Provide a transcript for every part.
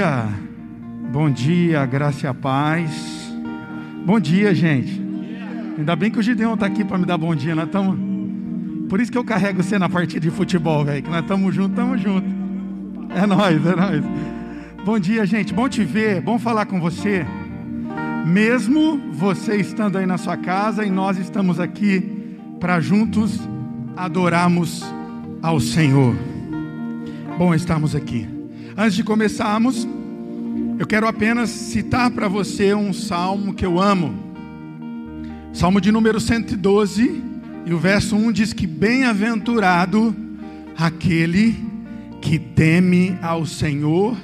dia, bom dia, graça e a paz. Bom dia, gente. Ainda bem que o Gideon está aqui para me dar bom dia. Nós estamos. Por isso que eu carrego você na partida de futebol, velho. Que nós estamos juntos, estamos juntos. É nós, é nós. Bom dia, gente. Bom te ver, bom falar com você. Mesmo você estando aí na sua casa e nós estamos aqui para juntos adorarmos ao Senhor. Bom estarmos aqui. Antes de começarmos, eu quero apenas citar para você um salmo que eu amo. Salmo de número 112, e o verso 1 diz que bem-aventurado aquele que teme ao Senhor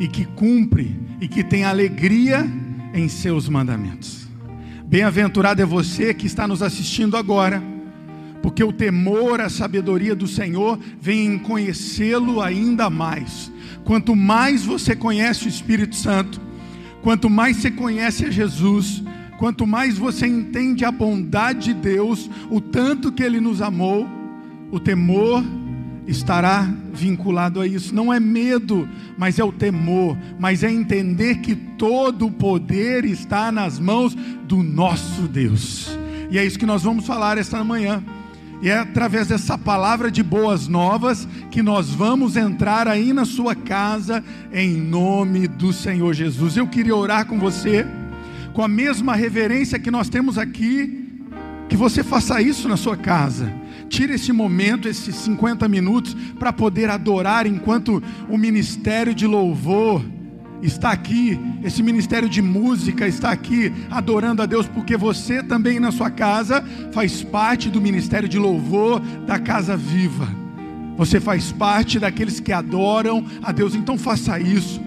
e que cumpre e que tem alegria em seus mandamentos. Bem-aventurado é você que está nos assistindo agora porque o temor, a sabedoria do Senhor vem em conhecê-lo ainda mais. Quanto mais você conhece o Espírito Santo, quanto mais você conhece a Jesus, quanto mais você entende a bondade de Deus, o tanto que Ele nos amou, o temor estará vinculado a isso. Não é medo, mas é o temor, mas é entender que todo o poder está nas mãos do nosso Deus. E é isso que nós vamos falar esta manhã. E é através dessa palavra de boas novas que nós vamos entrar aí na sua casa em nome do Senhor Jesus. Eu queria orar com você com a mesma reverência que nós temos aqui, que você faça isso na sua casa. Tire esse momento, esses 50 minutos para poder adorar enquanto o ministério de louvor está aqui, esse ministério de música está aqui adorando a Deus, porque você também na sua casa faz parte do ministério de louvor da Casa Viva. Você faz parte daqueles que adoram a Deus, então faça isso.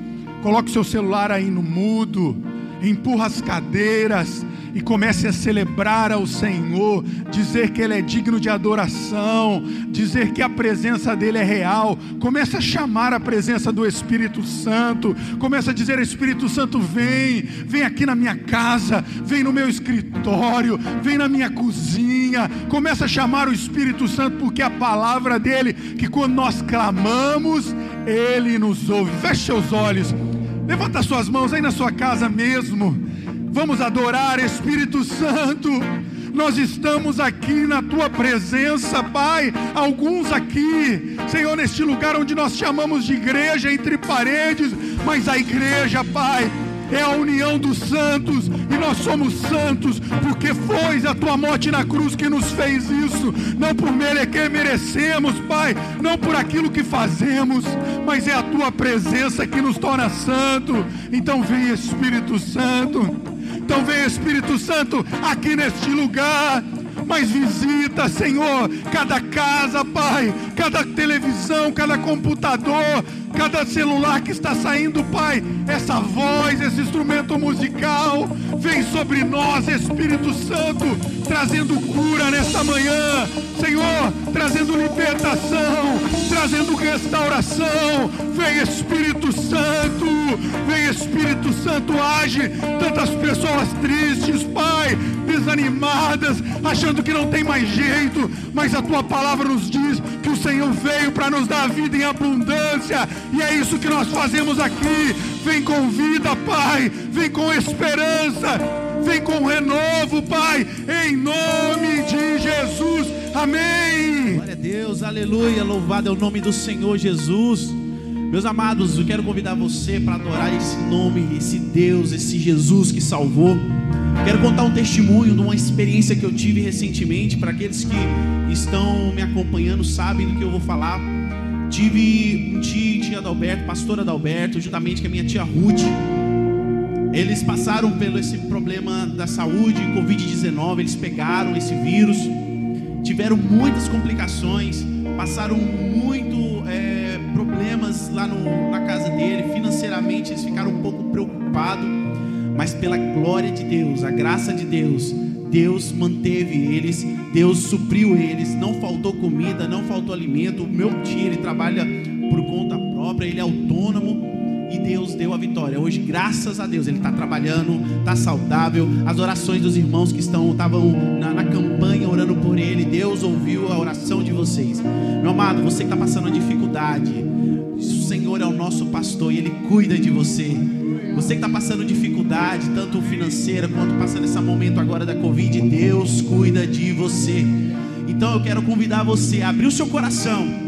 Coloque seu celular aí no mudo, empurra as cadeiras, e comece a celebrar ao Senhor, dizer que Ele é digno de adoração, dizer que a presença dEle é real. Comece a chamar a presença do Espírito Santo, comece a dizer: Espírito Santo, vem, vem aqui na minha casa, vem no meu escritório, vem na minha cozinha. Comece a chamar o Espírito Santo, porque a palavra dEle, que quando nós clamamos, Ele nos ouve. Feche seus olhos. Levanta suas mãos aí na sua casa mesmo. Vamos adorar, Espírito Santo. Nós estamos aqui na tua presença, Pai. Alguns aqui, Senhor, neste lugar onde nós chamamos de igreja entre paredes, mas a igreja, Pai, é a união dos santos, e nós somos santos, porque foi a tua morte na cruz que nos fez isso, não por que merecemos, Pai, não por aquilo que fazemos, mas é a tua presença que nos torna santo. Então vem Espírito Santo. Então vem Espírito Santo aqui neste lugar. Mas visita, Senhor, cada casa, Pai, cada televisão, cada computador, cada celular que está saindo, Pai, essa voz, esse instrumento musical, vem sobre nós, Espírito Santo, trazendo cura nesta manhã, Senhor, trazendo libertação, trazendo restauração. Vem Espírito Santo, vem Espírito Santo, age. Tantas pessoas tristes, Pai, desanimadas, achando que não tem mais jeito, mas a tua palavra nos diz que o Senhor veio para nos dar vida em abundância, e é isso que nós fazemos aqui. Vem com vida, Pai, vem com esperança, vem com renovo, Pai, em nome de Jesus. Amém. Glória a Deus, aleluia, louvado é o nome do Senhor Jesus. Meus amados, eu quero convidar você para adorar esse nome, esse Deus, esse Jesus que salvou. Quero contar um testemunho de uma experiência que eu tive recentemente. Para aqueles que estão me acompanhando, sabem do que eu vou falar. Tive um tio, tia Adalberto, pastora Adalberto, juntamente com a minha tia Ruth. Eles passaram pelo esse problema da saúde, Covid-19. Eles pegaram esse vírus, tiveram muitas complicações, passaram muito problemas lá no, na casa dele. Financeiramente, eles ficaram um pouco preocupados mas pela glória de Deus, a graça de Deus, Deus manteve eles, Deus supriu eles, não faltou comida, não faltou alimento. O meu tio, ele trabalha por conta própria, ele é autônomo e Deus deu a vitória. Hoje, graças a Deus, ele está trabalhando, está saudável. As orações dos irmãos que estão estavam na, na, campanha orando por ele, Deus ouviu a oração de vocês. Meu amado, você que está passando uma dificuldade, o Senhor é o nosso pastor e ele cuida de você. Você que está passando dificuldade, tanto financeira quanto passando esse momento agora da Covid, Deus cuida de você. Então eu quero convidar você a abrir o seu coração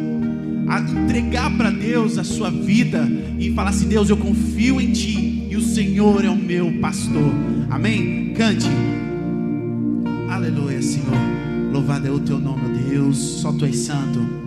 a entregar para Deus a sua vida e falar assim: Deus, eu confio em Ti e o Senhor é o meu pastor. Amém? Cante. Aleluia, Senhor. Louvado é o Teu nome, Deus. Só Tu és santo.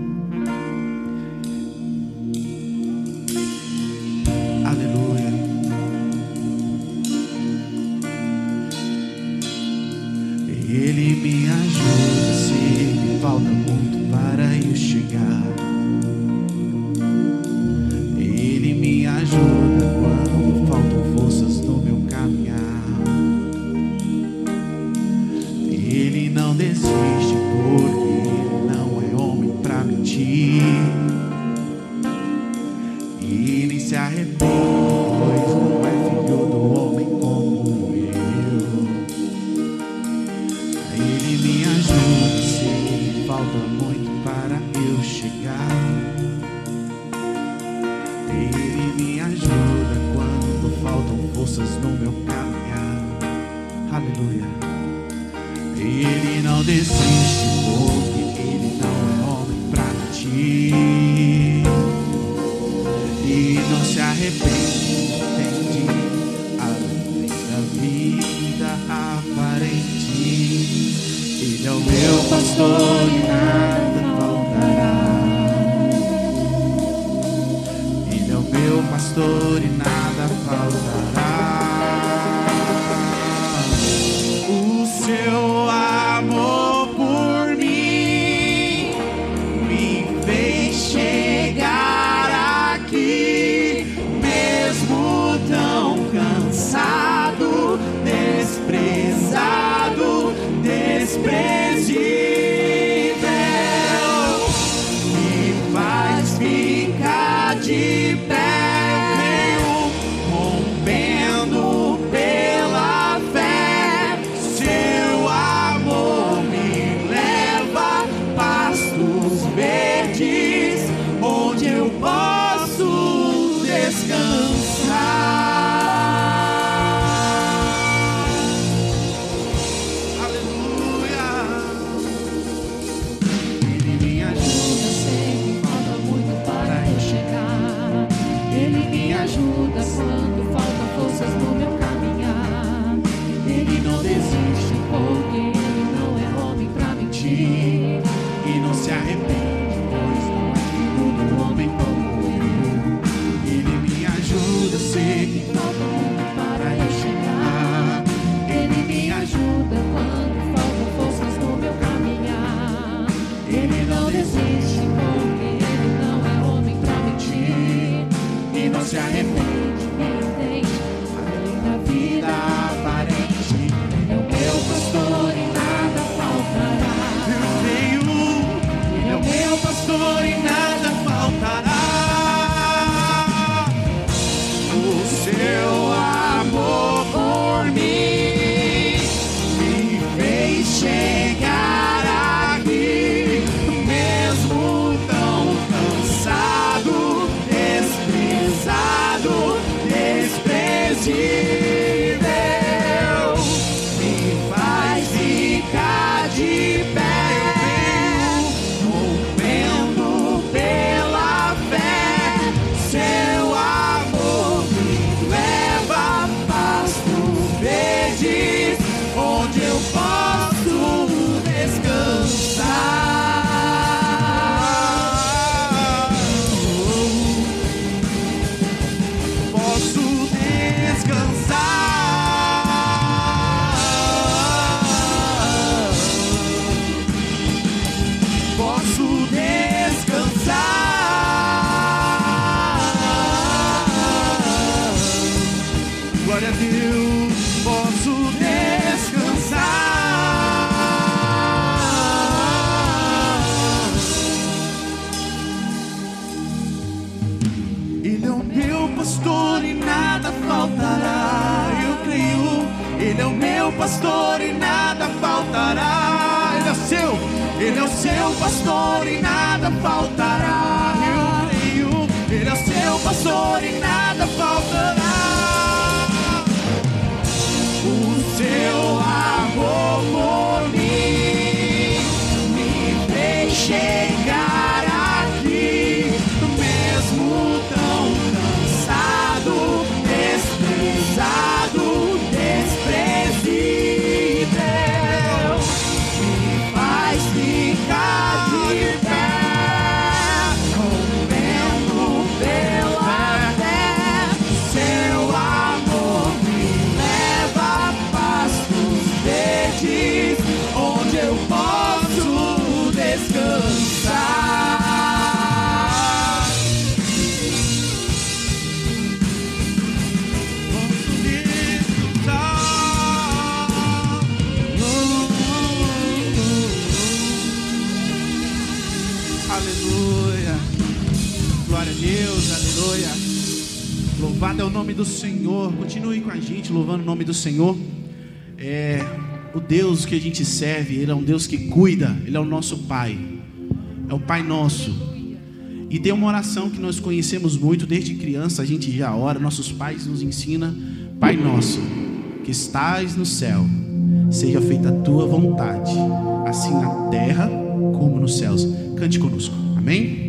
nada faltará. Eu creio, Ele é seu pastor e nada. Do Senhor. Continue com a gente, louvando o nome do Senhor. É o Deus que a gente serve, Ele é um Deus que cuida, Ele é o nosso Pai, é o Pai nosso. E tem uma oração que nós conhecemos muito desde criança, a gente já ora, nossos pais nos ensinam, Pai nosso, que estás no céu, seja feita a tua vontade, assim na terra como nos céus. Cante conosco. Amém?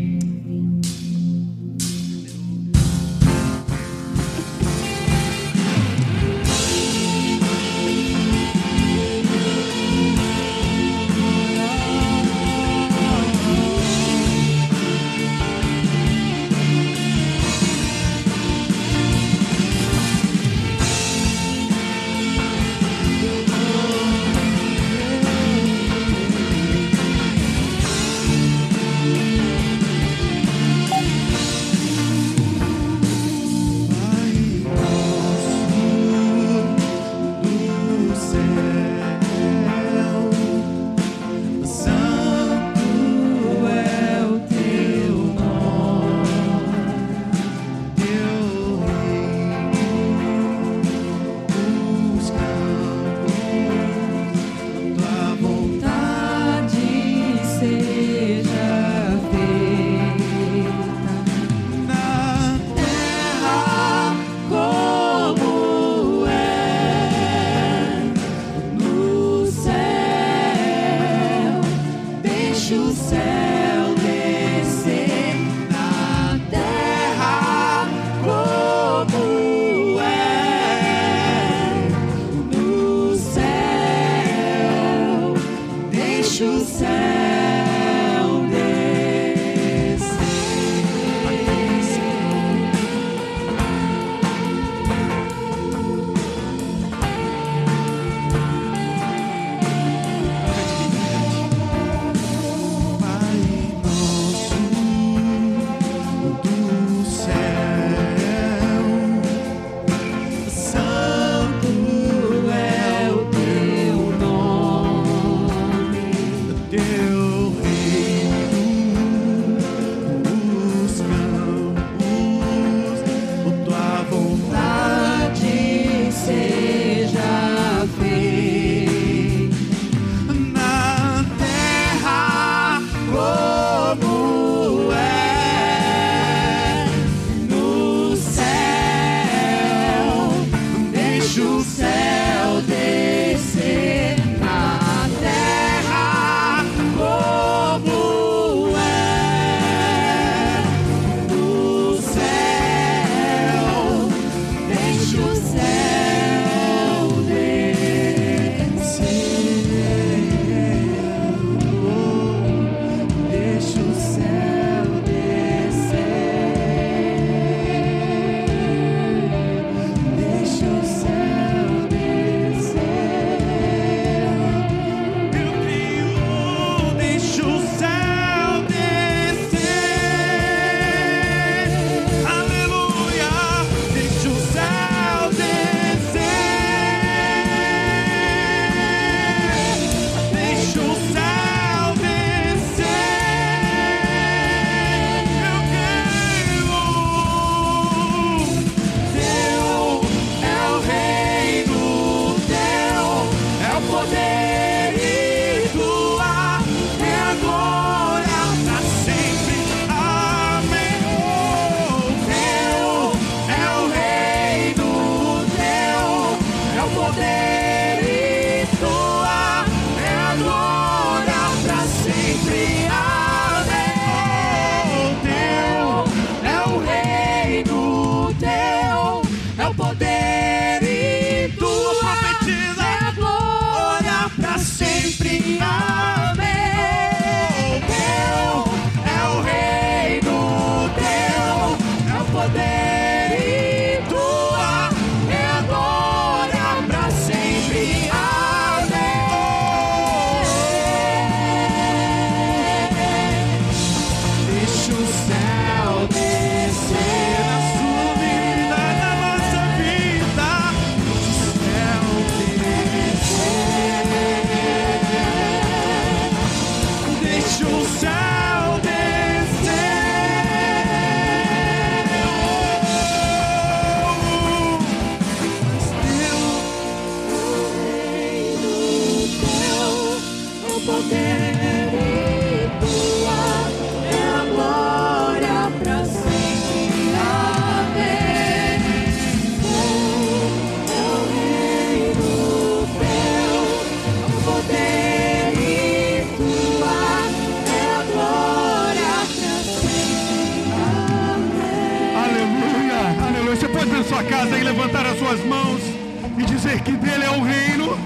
Dizer que dele é o reino,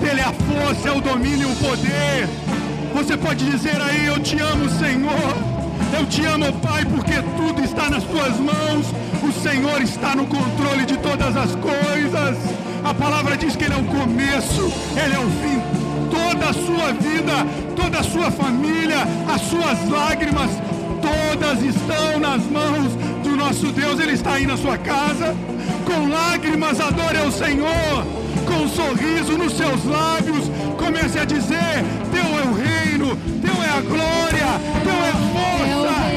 dele é a força, é o domínio e o poder. Você pode dizer aí: Eu te amo, Senhor. Eu te amo, Pai, porque tudo está nas tuas mãos. O Senhor está no controle de todas as coisas. A palavra diz que Ele é o começo, Ele é o fim. Toda a sua vida, toda a sua família, as suas lágrimas, todas estão nas mãos do nosso Deus. Ele está aí na sua casa. Com lágrimas, adore ao Senhor. Com um sorriso nos seus lábios, comece a dizer: Teu é o reino, Teu é a glória, Teu é força.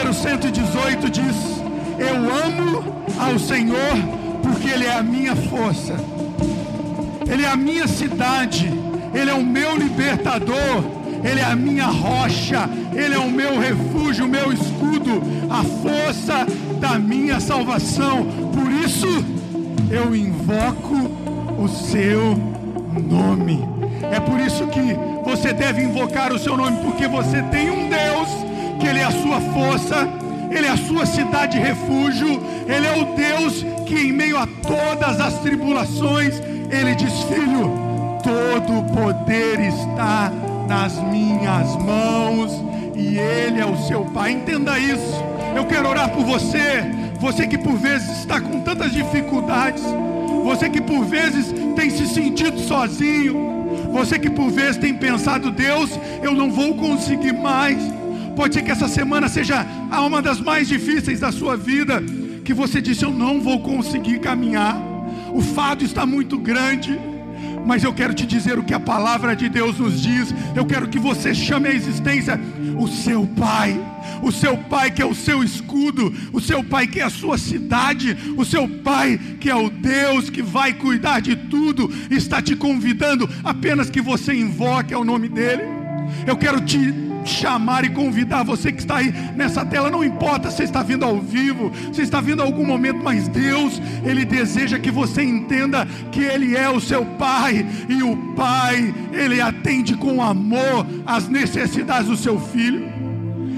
Número 118 diz: Eu amo ao Senhor porque Ele é a minha força, Ele é a minha cidade, Ele é o meu libertador. Ele é a minha rocha, Ele é o meu refúgio, o meu escudo, a força da minha salvação. Por isso eu invoco o seu nome. É por isso que você deve invocar o seu nome, porque você tem um Deus Ele é a sua força, Ele é a sua cidade refúgio, Ele é o Deus que em meio a todas as tribulações, Ele diz: Filho, todo o poder está nas minhas mãos e Ele é o seu Pai. Entenda isso. Eu quero orar por você, você que por vezes está com tantas dificuldades, você que por vezes tem se sentido sozinho, você que por vezes tem pensado, Deus, eu não vou conseguir mais. Pode ser que essa semana seja uma das mais difíceis da sua vida, que você disse, eu não vou conseguir caminhar. O fardo está muito grande. Mas eu quero te dizer o que a palavra de Deus nos diz. Eu quero que você chame à existência o seu Pai, o seu Pai que é o seu escudo, o seu Pai que é a sua cidade, o seu Pai que é o Deus que vai cuidar de tudo, está te convidando apenas que você invoque ao nome dEle. Eu quero te chamar e convidar você que está aí nessa tela, não importa se está vindo ao vivo, se está vindo a algum momento, mas Deus, Ele deseja que você entenda que Ele é o seu Pai, e o Pai, Ele atende com amor as necessidades do seu filho.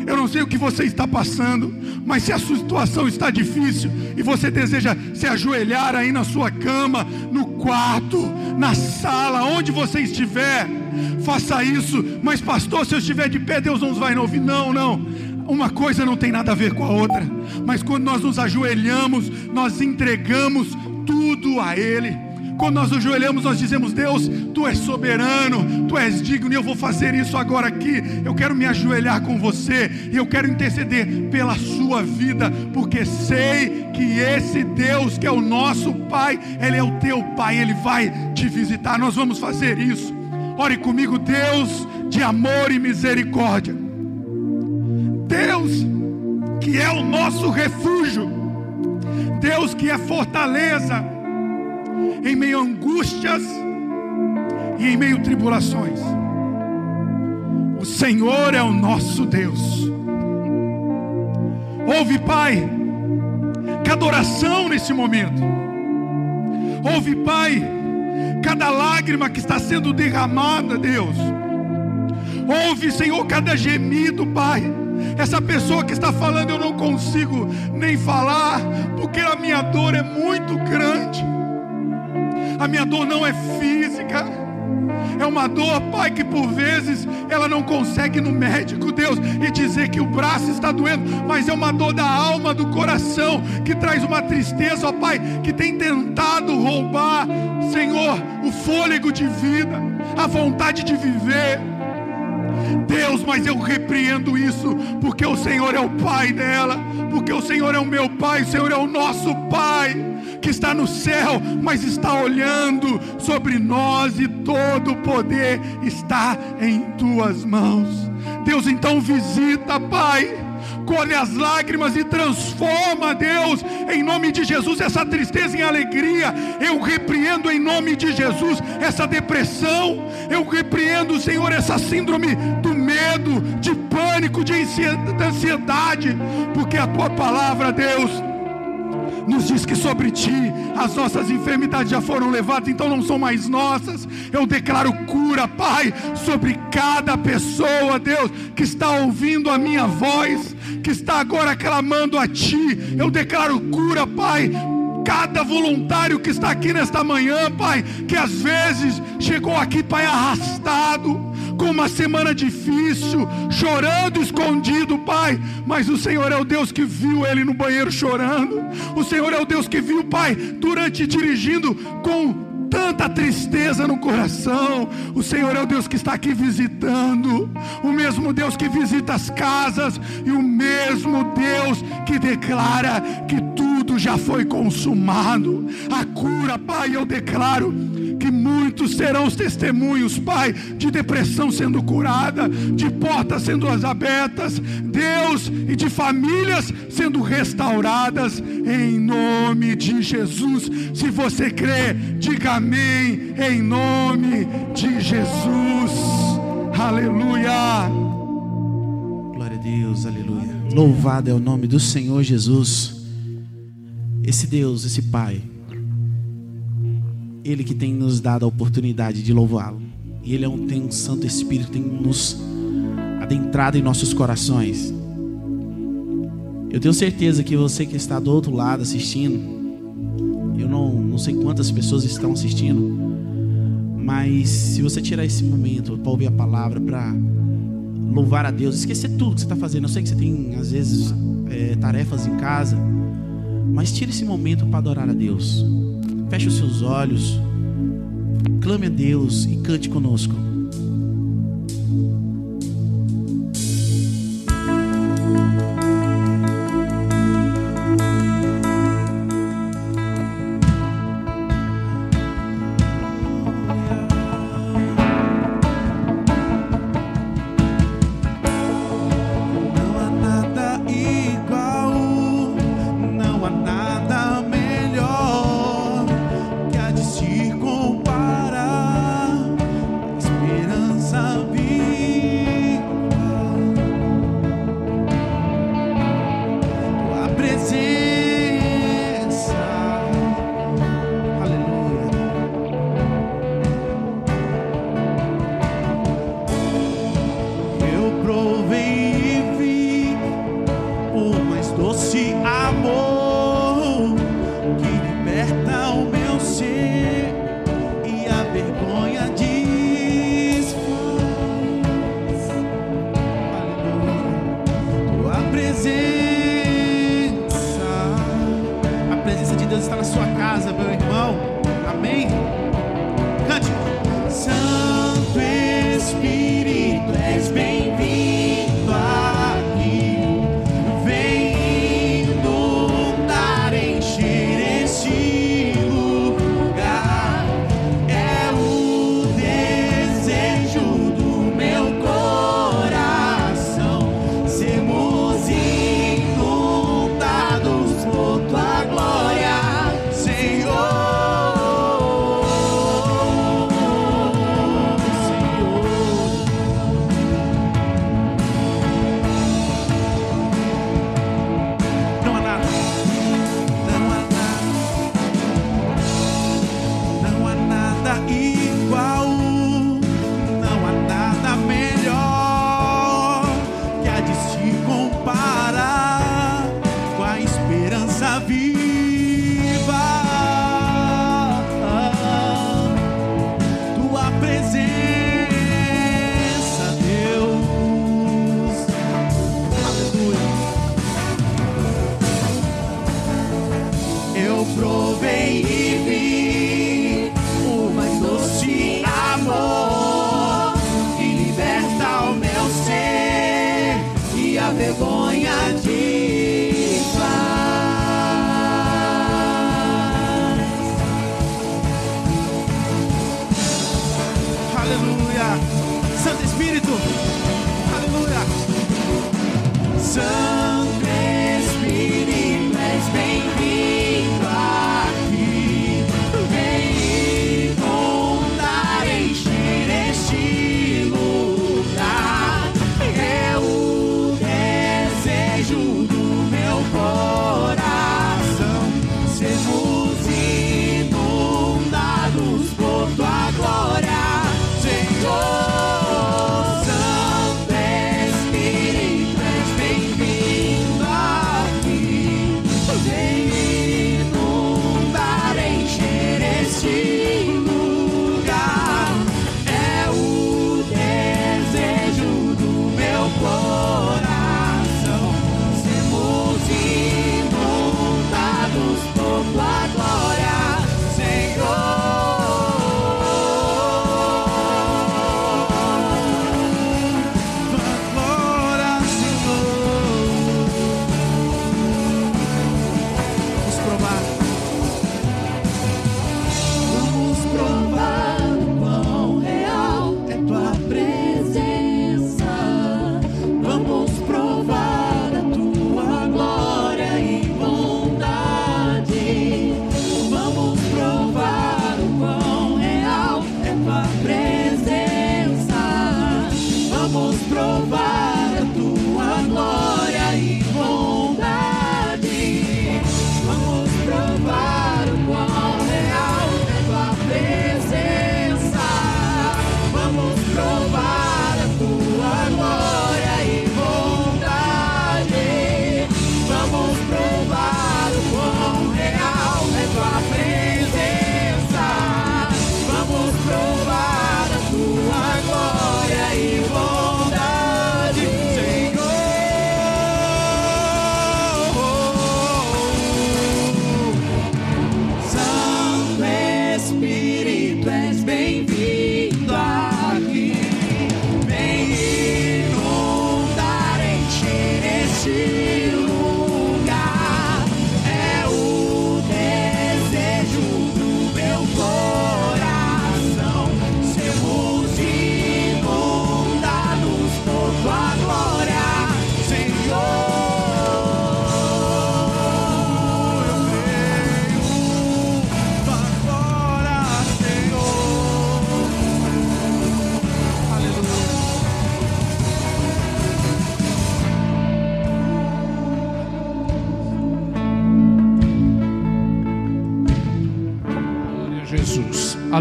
Eu não sei o que você está passando, mas se a sua situação está difícil e você deseja se ajoelhar aí na sua cama, no quarto, na sala, onde você estiver, faça isso. Mas, pastor, se eu estiver de pé, Deus não vai ouvir. Não, não. Uma coisa não tem nada a ver com a outra. Mas quando nós nos ajoelhamos, nós entregamos tudo a Ele. Quando nós nos ajoelhamos, nós dizemos: Deus, tu és soberano, tu és digno, e eu vou fazer isso agora aqui. Eu quero me ajoelhar com você, e eu quero interceder pela sua vida, porque sei que esse Deus, que é o nosso Pai, Ele é o teu Pai, Ele vai te visitar. Nós vamos fazer isso. Ore comigo, Deus de amor e misericórdia. Deus que é o nosso refúgio. Deus que é fortaleza em meio a angústias e em meio a tribulações. O Senhor é o nosso Deus. Ouve, Pai, cada oração nesse momento. Ouve, Pai, cada lágrima que está sendo derramada, Deus. Ouve, Senhor, cada gemido, Pai. Essa pessoa que está falando, eu não consigo nem falar, porque a minha dor é muito grande. A minha dor não é física, É uma dor, Pai, que por vezes ela não consegue no médico, Deus, e dizer que o braço está doendo, mas é uma dor da alma, do coração, que traz uma tristeza, ó Pai, que tem tentado roubar, Senhor, o fôlego de vida, a vontade de viver. Deus, mas eu repreendo isso, porque o Senhor é o Pai dela, porque o Senhor é o meu Pai, o Senhor é o nosso Pai, que está no céu, mas está olhando sobre nós e todo o poder está em tuas mãos. Deus, então visita, Pai colhe as lágrimas e transforma, Deus, em nome de Jesus, essa tristeza em alegria. Eu repreendo em nome de Jesus essa depressão. Eu repreendo, Senhor, essa síndrome do medo, de pânico, de ansiedade, porque a tua palavra, Deus, nos diz que sobre ti as nossas enfermidades já foram levadas, então não são mais nossas. Eu declaro cura, Pai, sobre cada pessoa, Deus, que está ouvindo a minha voz, que está agora clamando a Ti. Eu declaro cura, Pai, cada voluntário que está aqui nesta manhã, Pai, que às vezes chegou aqui, Pai, arrastado com uma semana difícil, chorando escondido, Pai. Mas o Senhor é o Deus que viu ele no banheiro chorando. O Senhor é o Deus que viu, Pai, durante dirigindo com tanta tristeza no coração. O Senhor é o Deus que está aqui visitando, o mesmo Deus que visita as casas e o mesmo Deus que declara que tudo já foi consumado. A cura, Pai, eu declaro que muitos serão os testemunhos, Pai, de depressão sendo curada, de portas sendo abertas, Deus, e de famílias sendo restauradas, em nome de Jesus. Se você crê, diga amém, em nome de Jesus. Aleluia. Glória a Deus, aleluia. Louvado é o nome do Senhor Jesus. Esse Deus, esse Pai ele que tem nos dado a oportunidade de louvá-lo. E Ele é um, tem um Santo Espírito tem nos adentrado em nossos corações. Eu tenho certeza que você que está do outro lado assistindo, eu não, não sei quantas pessoas estão assistindo, mas se você tirar esse momento para ouvir a palavra, para louvar a Deus, esquecer tudo que você está fazendo. Eu sei que você tem, às vezes, é, tarefas em casa, mas tire esse momento para adorar a Deus. Feche os seus olhos, clame a Deus e cante conosco.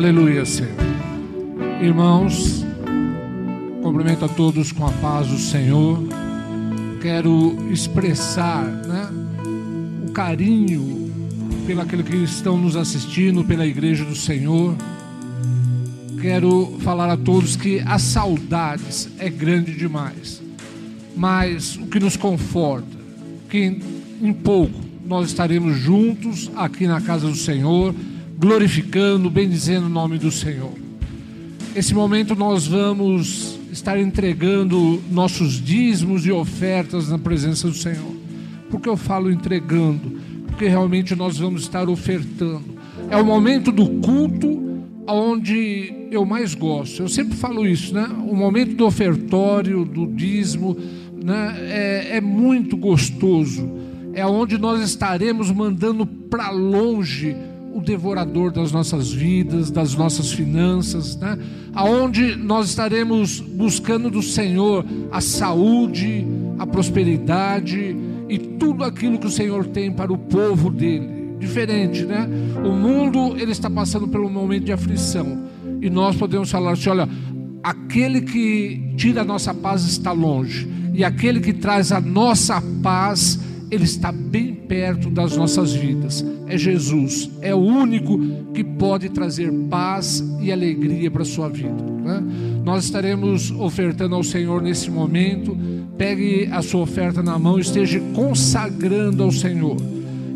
Aleluia, Senhor. Irmãos, cumprimento a todos com a paz do Senhor. Quero expressar né, o carinho pelaqueles que estão nos assistindo, pela Igreja do Senhor. Quero falar a todos que as saudades é grande demais, mas o que nos conforta, que em pouco nós estaremos juntos aqui na casa do Senhor, glorificando, bendizendo o nome do Senhor. Esse momento nós vamos estar entregando nossos dízimos e ofertas na presença do Senhor. Por que eu falo entregando? Porque realmente nós vamos estar ofertando. É o momento do culto onde eu mais gosto. Eu sempre falo isso, né? O momento do ofertório, do dízimo, né? é, é muito gostoso. É onde nós estaremos mandando para longe o devorador das nossas vidas, das nossas finanças, né? Aonde nós estaremos buscando do Senhor a saúde, a prosperidade e tudo aquilo que o Senhor tem para o povo dele. Diferente, né? O mundo ele está passando por um momento de aflição e nós podemos falar assim, olha, aquele que tira a nossa paz está longe e aquele que traz a nossa paz ele está bem perto das nossas vidas. É Jesus, é o único que pode trazer paz e alegria para a sua vida. né? Nós estaremos ofertando ao Senhor nesse momento. Pegue a sua oferta na mão esteja consagrando ao Senhor.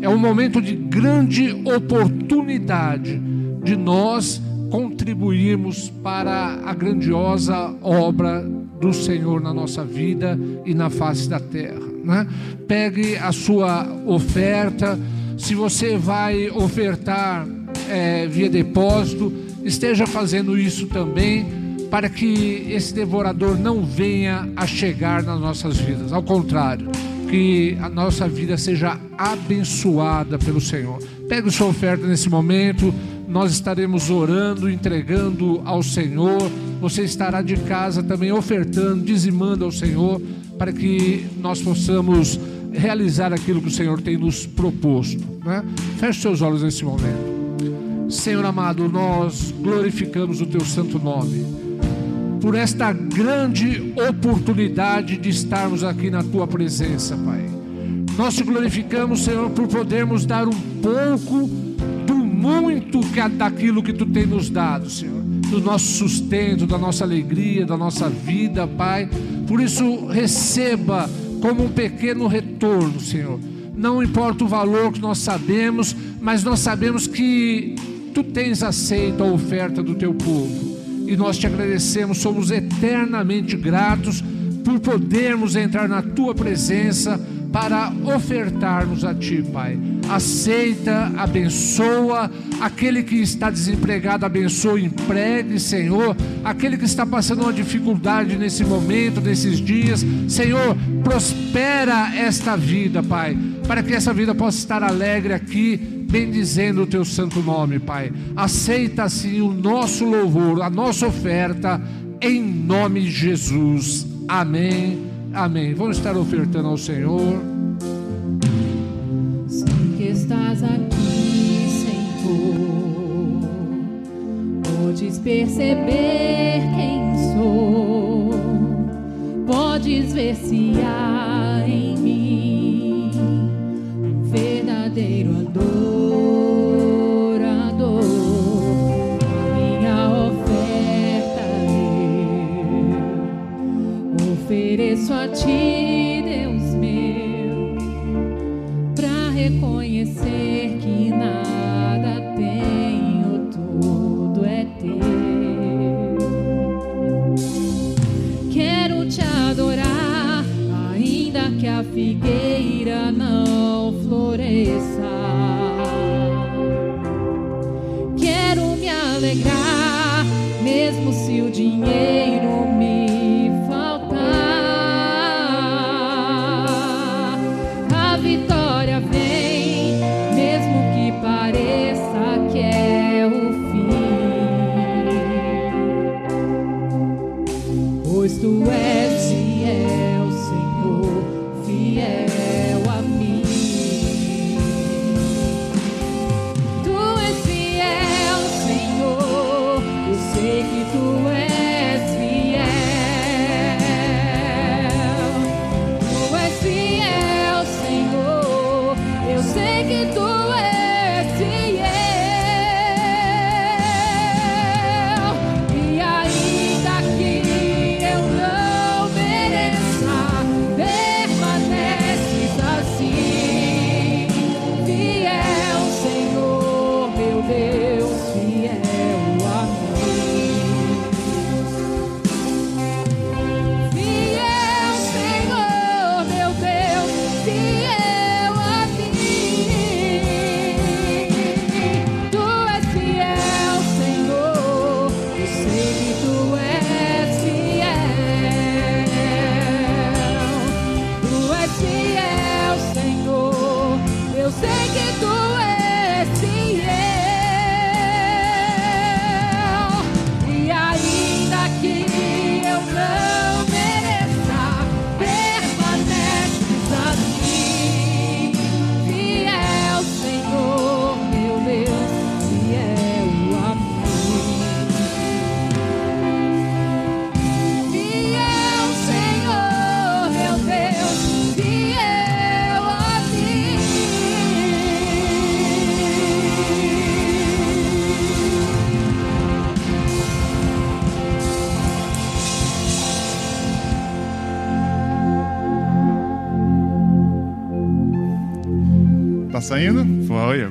É um momento de grande oportunidade de nós contribuirmos para a grandiosa obra do Senhor na nossa vida e na face da terra. Né? Pegue a sua oferta. Se você vai ofertar é, via depósito, esteja fazendo isso também para que esse devorador não venha a chegar nas nossas vidas. Ao contrário, que a nossa vida seja abençoada pelo Senhor. Pegue sua oferta nesse momento. Nós estaremos orando, entregando ao Senhor. Você estará de casa também ofertando, dizimando ao Senhor, para que nós possamos realizar aquilo que o Senhor tem nos proposto. Né? Feche seus olhos nesse momento. Senhor amado, nós glorificamos o teu santo nome por esta grande oportunidade de estarmos aqui na tua presença, Pai. Nós te glorificamos, Senhor, por podermos dar um pouco do muito que, daquilo que tu tem nos dado, Senhor, do nosso sustento, da nossa alegria, da nossa vida, Pai. Por isso, receba como um pequeno retorno, Senhor. Não importa o valor que nós sabemos, mas nós sabemos que tu tens aceito a oferta do teu povo e nós te agradecemos, somos eternamente gratos por podermos entrar na tua presença para ofertarmos a ti, Pai. Aceita, abençoa, aquele que está desempregado, abençoa, empregue, Senhor. Aquele que está passando uma dificuldade nesse momento, nesses dias, Senhor, prospera esta vida, Pai, para que essa vida possa estar alegre aqui bendizendo o teu santo nome, Pai. Aceita assim o nosso louvor, a nossa oferta, em nome de Jesus. Amém. Amém. Vamos estar ofertando ao Senhor. Sei que estás aqui, Senhor. Podes perceber quem sou. Podes ver se há em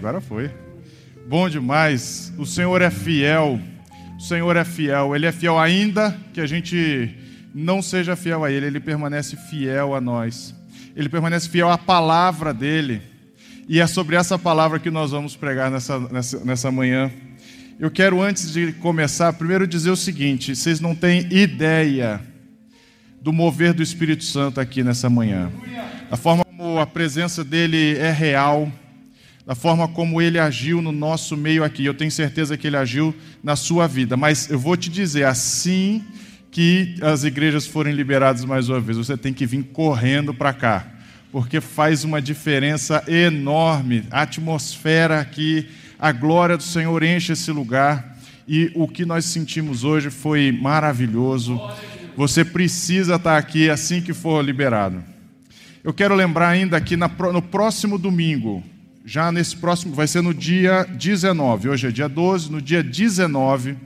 agora foi. Bom demais. O Senhor é fiel. O Senhor é fiel. Ele é fiel ainda que a gente não seja fiel a Ele. Ele permanece fiel a nós. Ele permanece fiel à palavra dele. E é sobre essa palavra que nós vamos pregar nessa, nessa, nessa manhã. Eu quero, antes de começar, primeiro dizer o seguinte: vocês não têm ideia do mover do Espírito Santo aqui nessa manhã. A forma como a presença dele é real, da forma como ele agiu no nosso meio aqui. Eu tenho certeza que ele agiu na sua vida, mas eu vou te dizer, assim que as igrejas forem liberadas mais uma vez, você tem que vir correndo para cá, porque faz uma diferença enorme. A atmosfera aqui, a glória do Senhor enche esse lugar e o que nós sentimos hoje foi maravilhoso. Você precisa estar aqui assim que for liberado. Eu quero lembrar ainda que no próximo domingo, já nesse próximo, vai ser no dia 19, hoje é dia 12, no dia 19,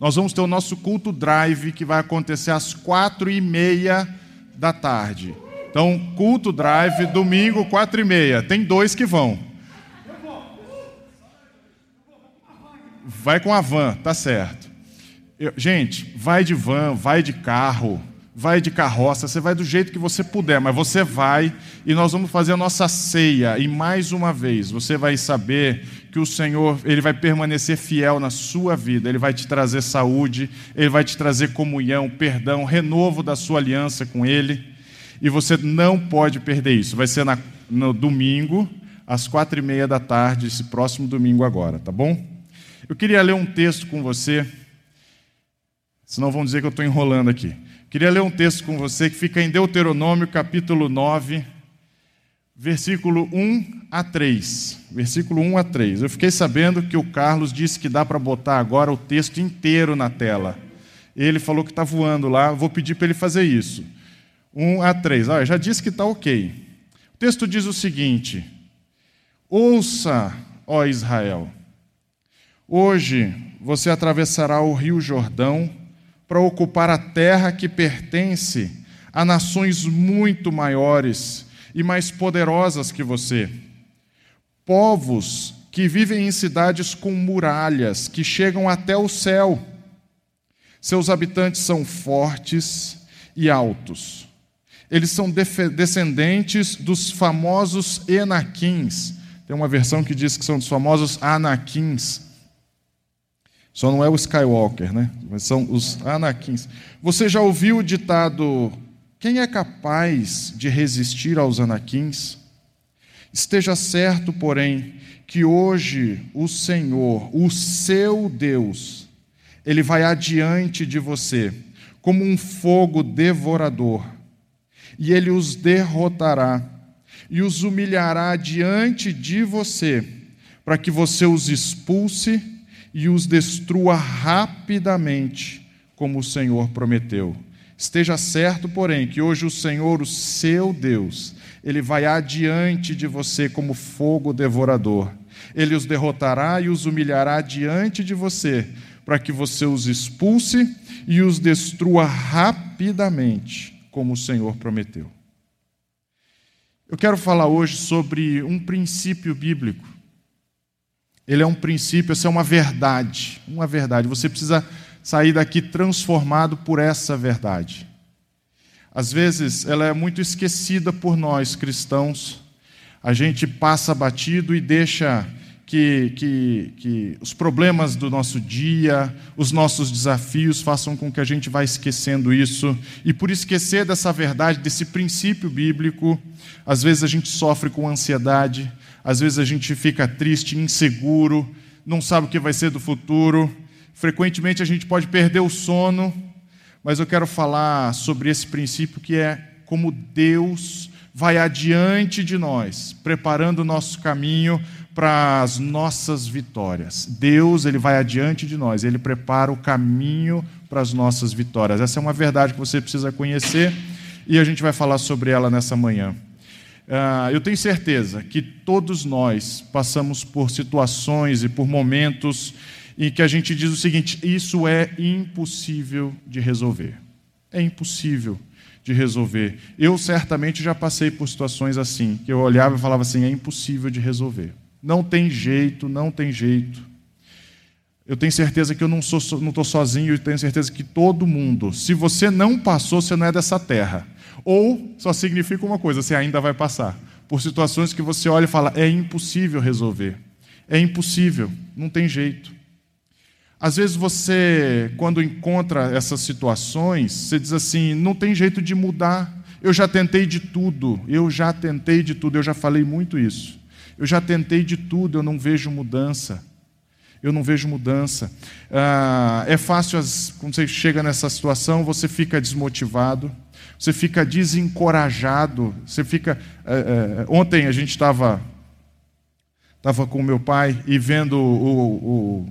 nós vamos ter o nosso culto drive que vai acontecer às quatro e meia da tarde. Então, culto drive, domingo, quatro e meia. Tem dois que vão. Vai com a van, tá certo. Eu- gente, vai de van, vai de carro, vai de carroça, você vai do jeito que você puder, mas você vai e nós vamos fazer a nossa ceia. E mais uma vez, você vai saber que o Senhor, ele vai permanecer fiel na sua vida, ele vai te trazer saúde, ele vai te trazer comunhão, perdão, renovo da sua aliança com ele. E você não pode perder isso. Vai ser na- no domingo, às quatro e meia da tarde, esse próximo domingo agora, tá bom? Eu queria ler um texto com você, senão vão dizer que eu estou enrolando aqui. Queria ler um texto com você que fica em Deuteronômio, capítulo 9, versículo 1 a 3. Versículo 1 a 3. Eu fiquei sabendo que o Carlos disse que dá para botar agora o texto inteiro na tela. Ele falou que está voando lá, vou pedir para ele fazer isso. 1 a 3. Ah, já disse que está ok. O texto diz o seguinte: Ouça, ó Israel, hoje você atravessará o rio Jordão para ocupar a terra que pertence a nações muito maiores e mais poderosas que você. Povos que vivem em cidades com muralhas que chegam até o céu. Seus habitantes são fortes e altos. Eles são descendentes dos famosos Enaquins. Tem uma versão que diz que são dos famosos Anaquins. Só não é o Skywalker, né? Mas são os Anaquins. Você já ouviu o ditado: quem é capaz de resistir aos Anaquins? Esteja certo, porém, que hoje o Senhor, o seu Deus, ele vai adiante de você, como um fogo devorador, e ele os derrotará e os humilhará diante de você, para que você os expulse e os destrua rapidamente, como o Senhor prometeu. Esteja certo, porém, que hoje o Senhor, o seu Deus, ele vai adiante de você como fogo devorador. Ele os derrotará e os humilhará diante de você, para que você os expulse e os destrua rapidamente, como o Senhor prometeu. Eu quero falar hoje sobre um princípio bíblico. Ele é um princípio, essa é uma verdade, uma verdade. Você precisa sair daqui transformado por essa verdade. Às vezes ela é muito esquecida por nós cristãos. A gente passa batido e deixa que, que, que os problemas do nosso dia, os nossos desafios façam com que a gente vá esquecendo isso. E por esquecer dessa verdade, desse princípio bíblico, às vezes a gente sofre com ansiedade, às vezes a gente fica triste, inseguro, não sabe o que vai ser do futuro. Frequentemente a gente pode perder o sono, mas eu quero falar sobre esse princípio que é como Deus vai adiante de nós, preparando o nosso caminho para as nossas vitórias. Deus, ele vai adiante de nós, ele prepara o caminho para as nossas vitórias. Essa é uma verdade que você precisa conhecer e a gente vai falar sobre ela nessa manhã. Uh, eu tenho certeza que todos nós passamos por situações e por momentos em que a gente diz o seguinte: isso é impossível de resolver. É impossível de resolver. Eu certamente já passei por situações assim, que eu olhava e falava assim: é impossível de resolver. Não tem jeito, não tem jeito. Eu tenho certeza que eu não estou não sozinho, eu tenho certeza que todo mundo, se você não passou, você não é dessa terra. Ou só significa uma coisa, você ainda vai passar. Por situações que você olha e fala, é impossível resolver. É impossível, não tem jeito. Às vezes você, quando encontra essas situações, você diz assim: não tem jeito de mudar. Eu já tentei de tudo, eu já tentei de tudo, eu já falei muito isso. Eu já tentei de tudo, eu não vejo mudança. Eu não vejo mudança. Ah, é fácil, quando você chega nessa situação, você fica desmotivado, você fica desencorajado, você fica. É, é, ontem a gente estava estava com meu pai e vendo o, o,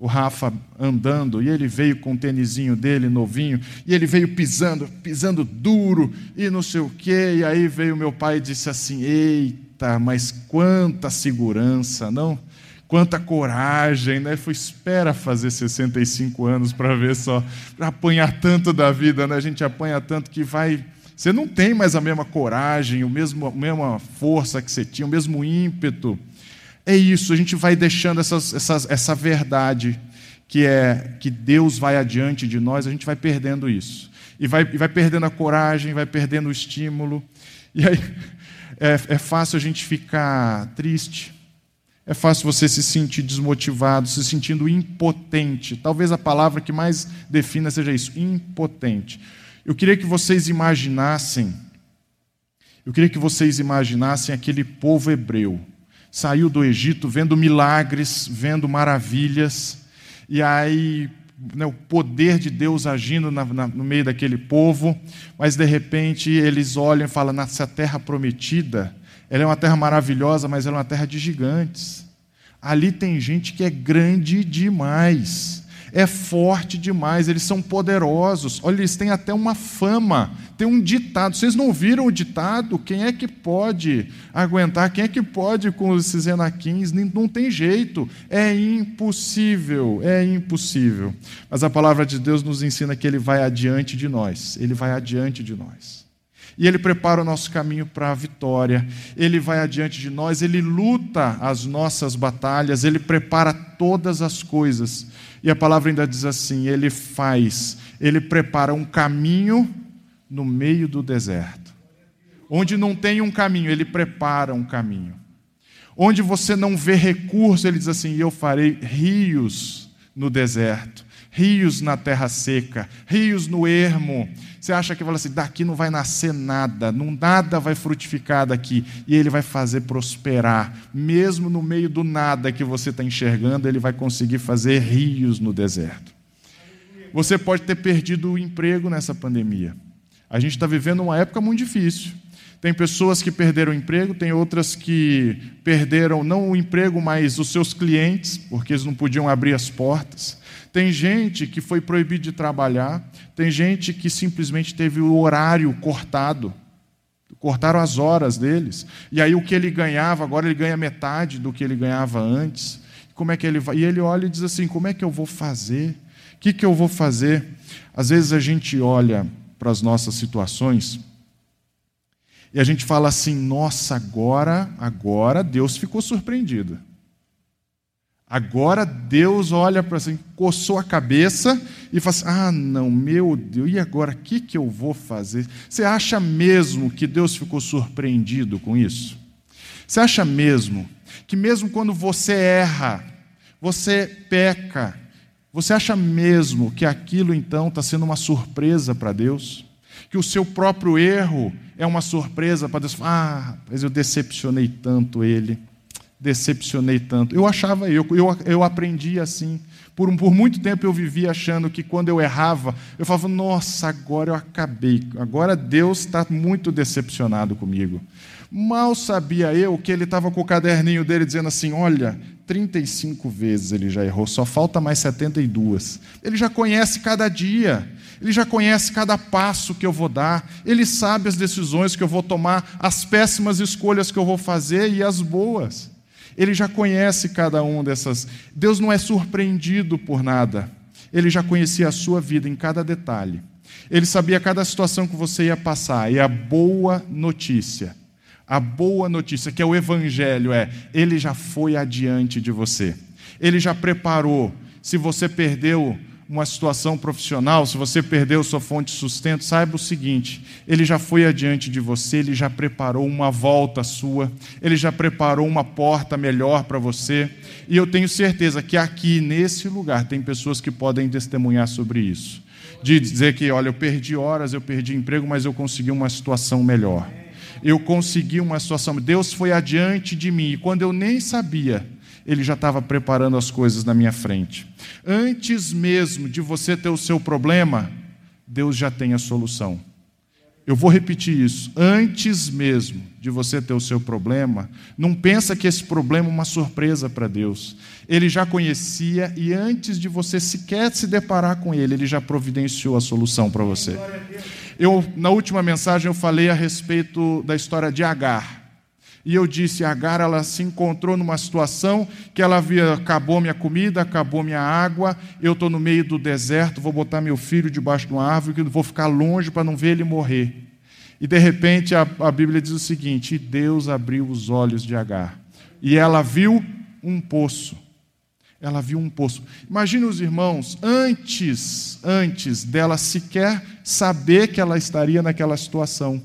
o Rafa andando, e ele veio com o tênisinho dele novinho, e ele veio pisando, pisando duro, e não sei o quê, e aí veio meu pai e disse assim: Eita, mas quanta segurança, não? Quanta coragem, né? Foi espera fazer 65 anos para ver só, para apanhar tanto da vida, né? A gente apanha tanto que vai. Você não tem mais a mesma coragem, o mesmo, a mesma força que você tinha, o mesmo ímpeto. É isso, a gente vai deixando essas, essas, essa verdade que é que Deus vai adiante de nós, a gente vai perdendo isso. E vai, e vai perdendo a coragem, vai perdendo o estímulo. E aí, é, é fácil a gente ficar triste, é fácil você se sentir desmotivado, se sentindo impotente. Talvez a palavra que mais defina seja isso, impotente. Eu queria que vocês imaginassem, eu queria que vocês imaginassem aquele povo hebreu. Saiu do Egito vendo milagres, vendo maravilhas, e aí né, o poder de Deus agindo na, na, no meio daquele povo, mas de repente eles olham e falam: nessa terra prometida, ela é uma terra maravilhosa, mas ela é uma terra de gigantes. Ali tem gente que é grande demais é forte demais, eles são poderosos. Olha, eles têm até uma fama, tem um ditado. Vocês não viram o ditado? Quem é que pode aguentar? Quem é que pode com esses enaquins? Não tem jeito, é impossível, é impossível. Mas a palavra de Deus nos ensina que ele vai adiante de nós, ele vai adiante de nós. E Ele prepara o nosso caminho para a vitória, Ele vai adiante de nós, Ele luta as nossas batalhas, Ele prepara todas as coisas. E a palavra ainda diz assim: Ele faz, Ele prepara um caminho no meio do deserto. Onde não tem um caminho, ele prepara um caminho. Onde você não vê recurso, ele diz assim: Eu farei rios no deserto, rios na terra seca, rios no ermo. Você acha que fala assim: daqui não vai nascer nada, não, nada vai frutificar daqui. E ele vai fazer prosperar. Mesmo no meio do nada que você está enxergando, ele vai conseguir fazer rios no deserto. Você pode ter perdido o emprego nessa pandemia. A gente está vivendo uma época muito difícil. Tem pessoas que perderam o emprego, tem outras que perderam não o emprego, mas os seus clientes, porque eles não podiam abrir as portas. Tem gente que foi proibido de trabalhar, tem gente que simplesmente teve o horário cortado. Cortaram as horas deles. E aí o que ele ganhava, agora ele ganha metade do que ele ganhava antes. Como é que ele vai? E ele olha e diz assim: como é que eu vou fazer? O que, que eu vou fazer? Às vezes a gente olha para as nossas situações e a gente fala assim: nossa, agora, agora Deus ficou surpreendido. Agora Deus olha para assim, coçou a cabeça e fala assim: ah, não, meu Deus, e agora o que, que eu vou fazer? Você acha mesmo que Deus ficou surpreendido com isso? Você acha mesmo que, mesmo quando você erra, você peca, você acha mesmo que aquilo então está sendo uma surpresa para Deus? Que o seu próprio erro é uma surpresa para Deus. Ah, mas eu decepcionei tanto ele, decepcionei tanto. Eu achava, eu, eu, eu aprendi assim. Por, por muito tempo eu vivia achando que quando eu errava, eu falava, nossa, agora eu acabei, agora Deus está muito decepcionado comigo. Mal sabia eu que ele estava com o caderninho dele dizendo assim: olha, 35 vezes ele já errou, só falta mais 72. Ele já conhece cada dia, ele já conhece cada passo que eu vou dar, ele sabe as decisões que eu vou tomar, as péssimas escolhas que eu vou fazer e as boas. Ele já conhece cada um dessas. Deus não é surpreendido por nada. Ele já conhecia a sua vida em cada detalhe. Ele sabia cada situação que você ia passar. E a boa notícia a boa notícia, que é o Evangelho, é: Ele já foi adiante de você. Ele já preparou. Se você perdeu uma situação profissional, se você perdeu sua fonte de sustento, saiba o seguinte: Ele já foi adiante de você, Ele já preparou uma volta sua, Ele já preparou uma porta melhor para você. E eu tenho certeza que aqui, nesse lugar, tem pessoas que podem testemunhar sobre isso. De dizer que, olha, eu perdi horas, eu perdi emprego, mas eu consegui uma situação melhor eu consegui uma situação. Deus foi adiante de mim, e quando eu nem sabia, Ele já estava preparando as coisas na minha frente. Antes mesmo de você ter o seu problema, Deus já tem a solução. Eu vou repetir isso. Antes mesmo de você ter o seu problema, não pensa que esse problema é uma surpresa para Deus. Ele já conhecia e antes de você sequer se deparar com ele, ele já providenciou a solução para você. Eu, na última mensagem, eu falei a respeito da história de Agar. E eu disse, Agar, ela se encontrou numa situação que ela havia, acabou minha comida, acabou minha água, eu estou no meio do deserto, vou botar meu filho debaixo de uma árvore, vou ficar longe para não ver ele morrer. E de repente a, a Bíblia diz o seguinte: Deus abriu os olhos de Agar. E ela viu um poço ela viu um poço. Imagine os irmãos, antes, antes dela sequer saber que ela estaria naquela situação,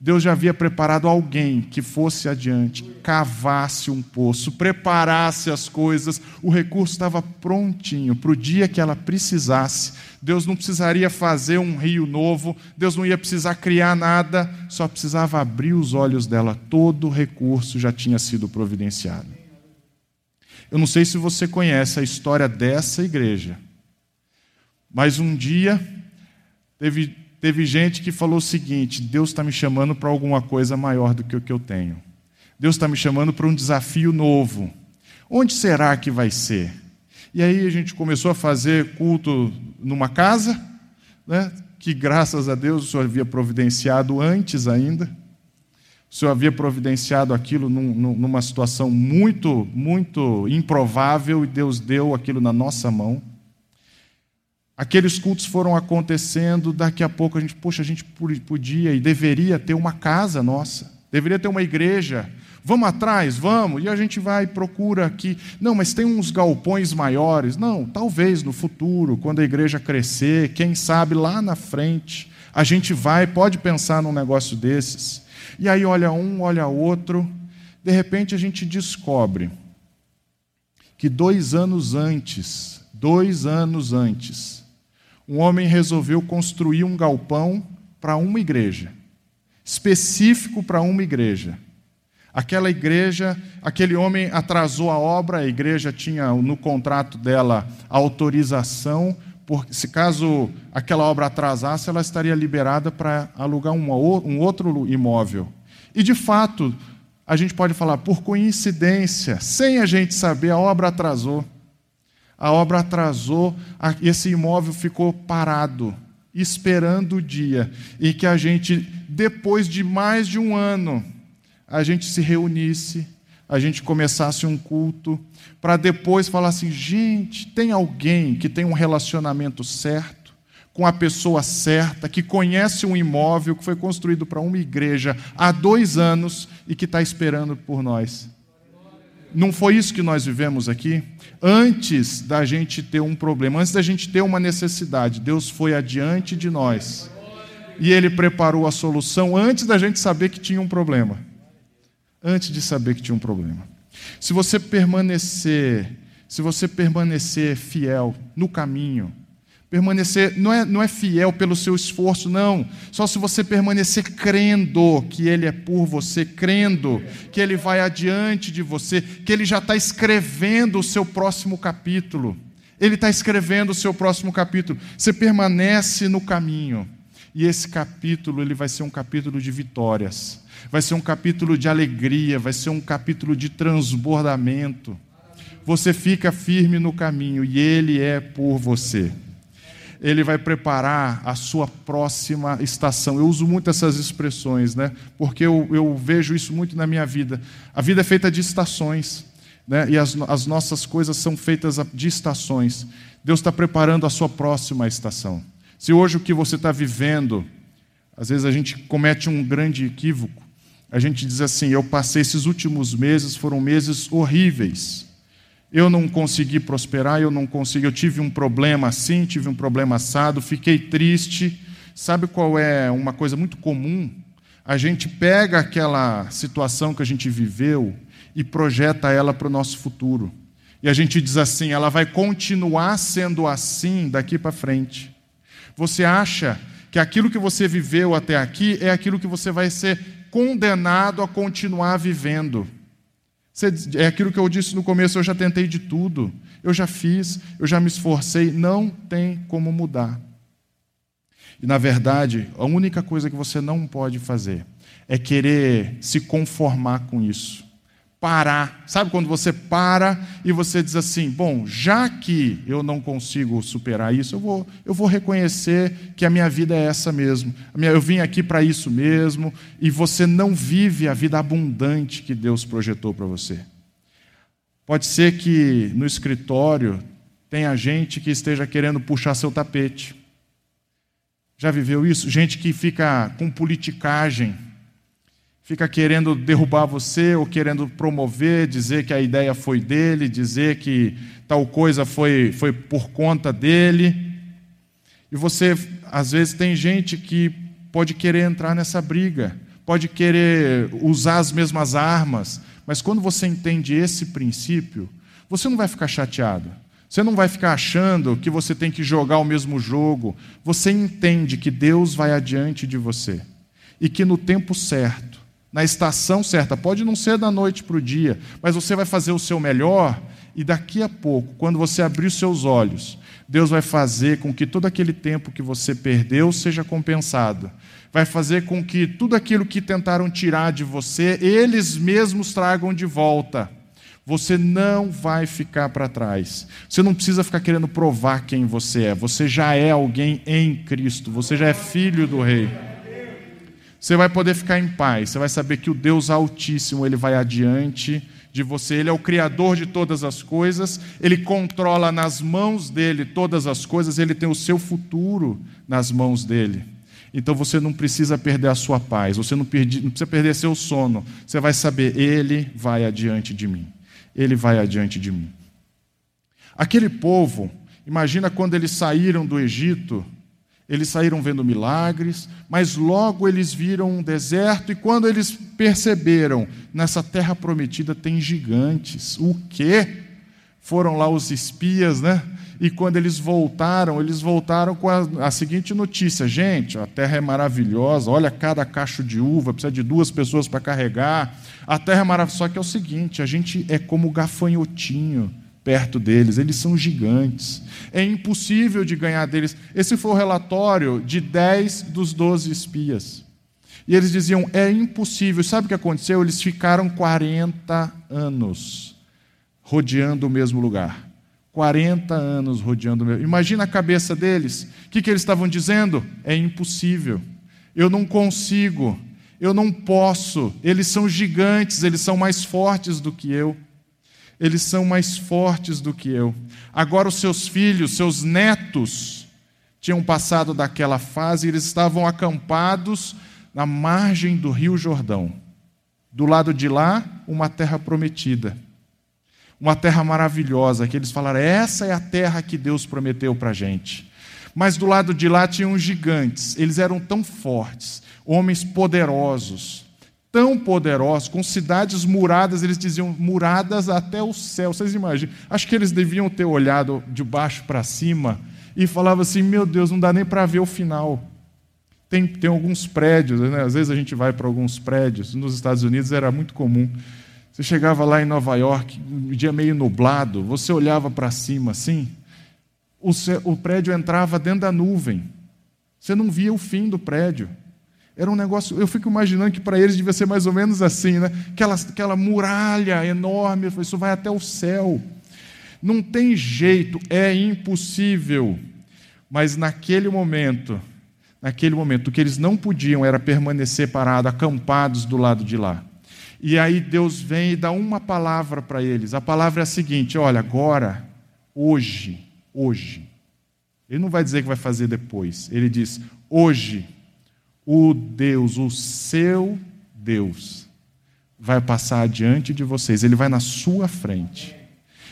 Deus já havia preparado alguém que fosse adiante, cavasse um poço, preparasse as coisas, o recurso estava prontinho para o dia que ela precisasse. Deus não precisaria fazer um rio novo, Deus não ia precisar criar nada, só precisava abrir os olhos dela, todo o recurso já tinha sido providenciado. Eu não sei se você conhece a história dessa igreja, mas um dia teve, teve gente que falou o seguinte: Deus está me chamando para alguma coisa maior do que o que eu tenho. Deus está me chamando para um desafio novo. Onde será que vai ser? E aí a gente começou a fazer culto numa casa, né, que graças a Deus o Senhor havia providenciado antes ainda. O Senhor havia providenciado aquilo num, numa situação muito, muito improvável e Deus deu aquilo na nossa mão. Aqueles cultos foram acontecendo, daqui a pouco a gente, poxa, a gente podia e deveria ter uma casa nossa, deveria ter uma igreja. Vamos atrás, vamos, e a gente vai procura aqui. Não, mas tem uns galpões maiores. Não, talvez no futuro, quando a igreja crescer, quem sabe lá na frente, A gente vai, pode pensar num negócio desses. E aí olha um, olha outro. De repente a gente descobre que dois anos antes, dois anos antes, um homem resolveu construir um galpão para uma igreja, específico para uma igreja. Aquela igreja, aquele homem atrasou a obra, a igreja tinha no contrato dela autorização, porque se caso aquela obra atrasasse, ela estaria liberada para alugar um, um outro imóvel. E de fato, a gente pode falar, por coincidência, sem a gente saber, a obra atrasou. A obra atrasou, esse imóvel ficou parado, esperando o dia em que a gente, depois de mais de um ano, a gente se reunisse, a gente começasse um culto, para depois falar assim: gente, tem alguém que tem um relacionamento certo? com a pessoa certa, que conhece um imóvel que foi construído para uma igreja há dois anos e que está esperando por nós. Não foi isso que nós vivemos aqui? Antes da gente ter um problema, antes da gente ter uma necessidade, Deus foi adiante de nós. E Ele preparou a solução antes da gente saber que tinha um problema. Antes de saber que tinha um problema. Se você permanecer, se você permanecer fiel no caminho, Permanecer não é, não é fiel pelo seu esforço, não. Só se você permanecer crendo que Ele é por você, crendo que Ele vai adiante de você, que Ele já está escrevendo o seu próximo capítulo. Ele está escrevendo o seu próximo capítulo. Você permanece no caminho. E esse capítulo ele vai ser um capítulo de vitórias, vai ser um capítulo de alegria, vai ser um capítulo de transbordamento. Você fica firme no caminho e Ele é por você ele vai preparar a sua próxima estação. Eu uso muito essas expressões, né? porque eu, eu vejo isso muito na minha vida. A vida é feita de estações, né? e as, as nossas coisas são feitas de estações. Deus está preparando a sua próxima estação. Se hoje o que você está vivendo, às vezes a gente comete um grande equívoco, a gente diz assim: eu passei esses últimos meses, foram meses horríveis. Eu não consegui prosperar, eu não consegui, eu tive um problema assim, tive um problema assado, fiquei triste. Sabe qual é uma coisa muito comum? A gente pega aquela situação que a gente viveu e projeta ela para o nosso futuro. E a gente diz assim: ela vai continuar sendo assim daqui para frente. Você acha que aquilo que você viveu até aqui é aquilo que você vai ser condenado a continuar vivendo. É aquilo que eu disse no começo: eu já tentei de tudo, eu já fiz, eu já me esforcei, não tem como mudar. E na verdade, a única coisa que você não pode fazer é querer se conformar com isso parar. Sabe quando você para e você diz assim: bom, já que eu não consigo superar isso, eu vou, eu vou reconhecer que a minha vida é essa mesmo. Eu vim aqui para isso mesmo, e você não vive a vida abundante que Deus projetou para você. Pode ser que no escritório tenha gente que esteja querendo puxar seu tapete. Já viveu isso? Gente que fica com politicagem fica querendo derrubar você ou querendo promover, dizer que a ideia foi dele, dizer que tal coisa foi, foi por conta dele. E você, às vezes, tem gente que pode querer entrar nessa briga, pode querer usar as mesmas armas, mas quando você entende esse princípio, você não vai ficar chateado. Você não vai ficar achando que você tem que jogar o mesmo jogo. Você entende que Deus vai adiante de você e que no tempo certo, na estação certa. Pode não ser da noite para o dia, mas você vai fazer o seu melhor e daqui a pouco, quando você abrir os seus olhos, Deus vai fazer com que todo aquele tempo que você perdeu seja compensado. Vai fazer com que tudo aquilo que tentaram tirar de você, eles mesmos tragam de volta. Você não vai ficar para trás. Você não precisa ficar querendo provar quem você é. Você já é alguém em Cristo. Você já é filho do Rei. Você vai poder ficar em paz. Você vai saber que o Deus Altíssimo ele vai adiante de você. Ele é o criador de todas as coisas. Ele controla nas mãos dele todas as coisas. Ele tem o seu futuro nas mãos dele. Então você não precisa perder a sua paz. Você não, perdi, não precisa perder seu sono. Você vai saber ele vai adiante de mim. Ele vai adiante de mim. Aquele povo, imagina quando eles saíram do Egito Eles saíram vendo milagres, mas logo eles viram um deserto, e quando eles perceberam, nessa terra prometida tem gigantes. O quê? Foram lá os espias, né? E quando eles voltaram, eles voltaram com a, a seguinte notícia: gente, a terra é maravilhosa, olha cada cacho de uva, precisa de duas pessoas para carregar. A terra é maravilhosa. Só que é o seguinte: a gente é como gafanhotinho perto deles, eles são gigantes. É impossível de ganhar deles. Esse foi o relatório de 10 dos 12 espias. E eles diziam: é impossível. Sabe o que aconteceu? Eles ficaram 40 anos rodeando o mesmo lugar. 40 anos rodeando o mesmo. Imagina a cabeça deles. O que, que eles estavam dizendo? É impossível. Eu não consigo. Eu não posso. Eles são gigantes, eles são mais fortes do que eu eles são mais fortes do que eu. Agora, os seus filhos, seus netos, tinham passado daquela fase e eles estavam acampados na margem do Rio Jordão. Do lado de lá, uma terra prometida. Uma terra maravilhosa, que eles falaram: essa é a terra que Deus prometeu para a gente. Mas do lado de lá tinham gigantes, eles eram tão fortes, homens poderosos, tão poderosos, com cidades muradas, eles diziam muradas até o céu. Vocês imaginam? Acho que eles deviam ter olhado de baixo para cima e falavam assim: meu Deus, não dá nem para ver o final. Tem, tem alguns prédios, né? às vezes a gente vai para alguns prédios, nos Estados Unidos era muito comum. Você chegava lá em Nova York, um dia meio nublado, você olhava para cima assim, o, o prédio entrava dentro da nuvem. Você não via o fim do prédio. Era um negócio, eu fico imaginando que para eles devia ser mais ou menos assim, né? Aquela, aquela muralha enorme, isso vai até o céu. Não tem jeito, é impossível. Mas naquele momento, naquele momento, o que eles não podiam era permanecer parados, acampados do lado de lá. E aí Deus vem e dá uma palavra para eles. A palavra é a seguinte: olha, agora, hoje, hoje. Ele não vai dizer que vai fazer depois. Ele diz: hoje o Deus, o seu Deus, vai passar adiante de vocês, ele vai na sua frente.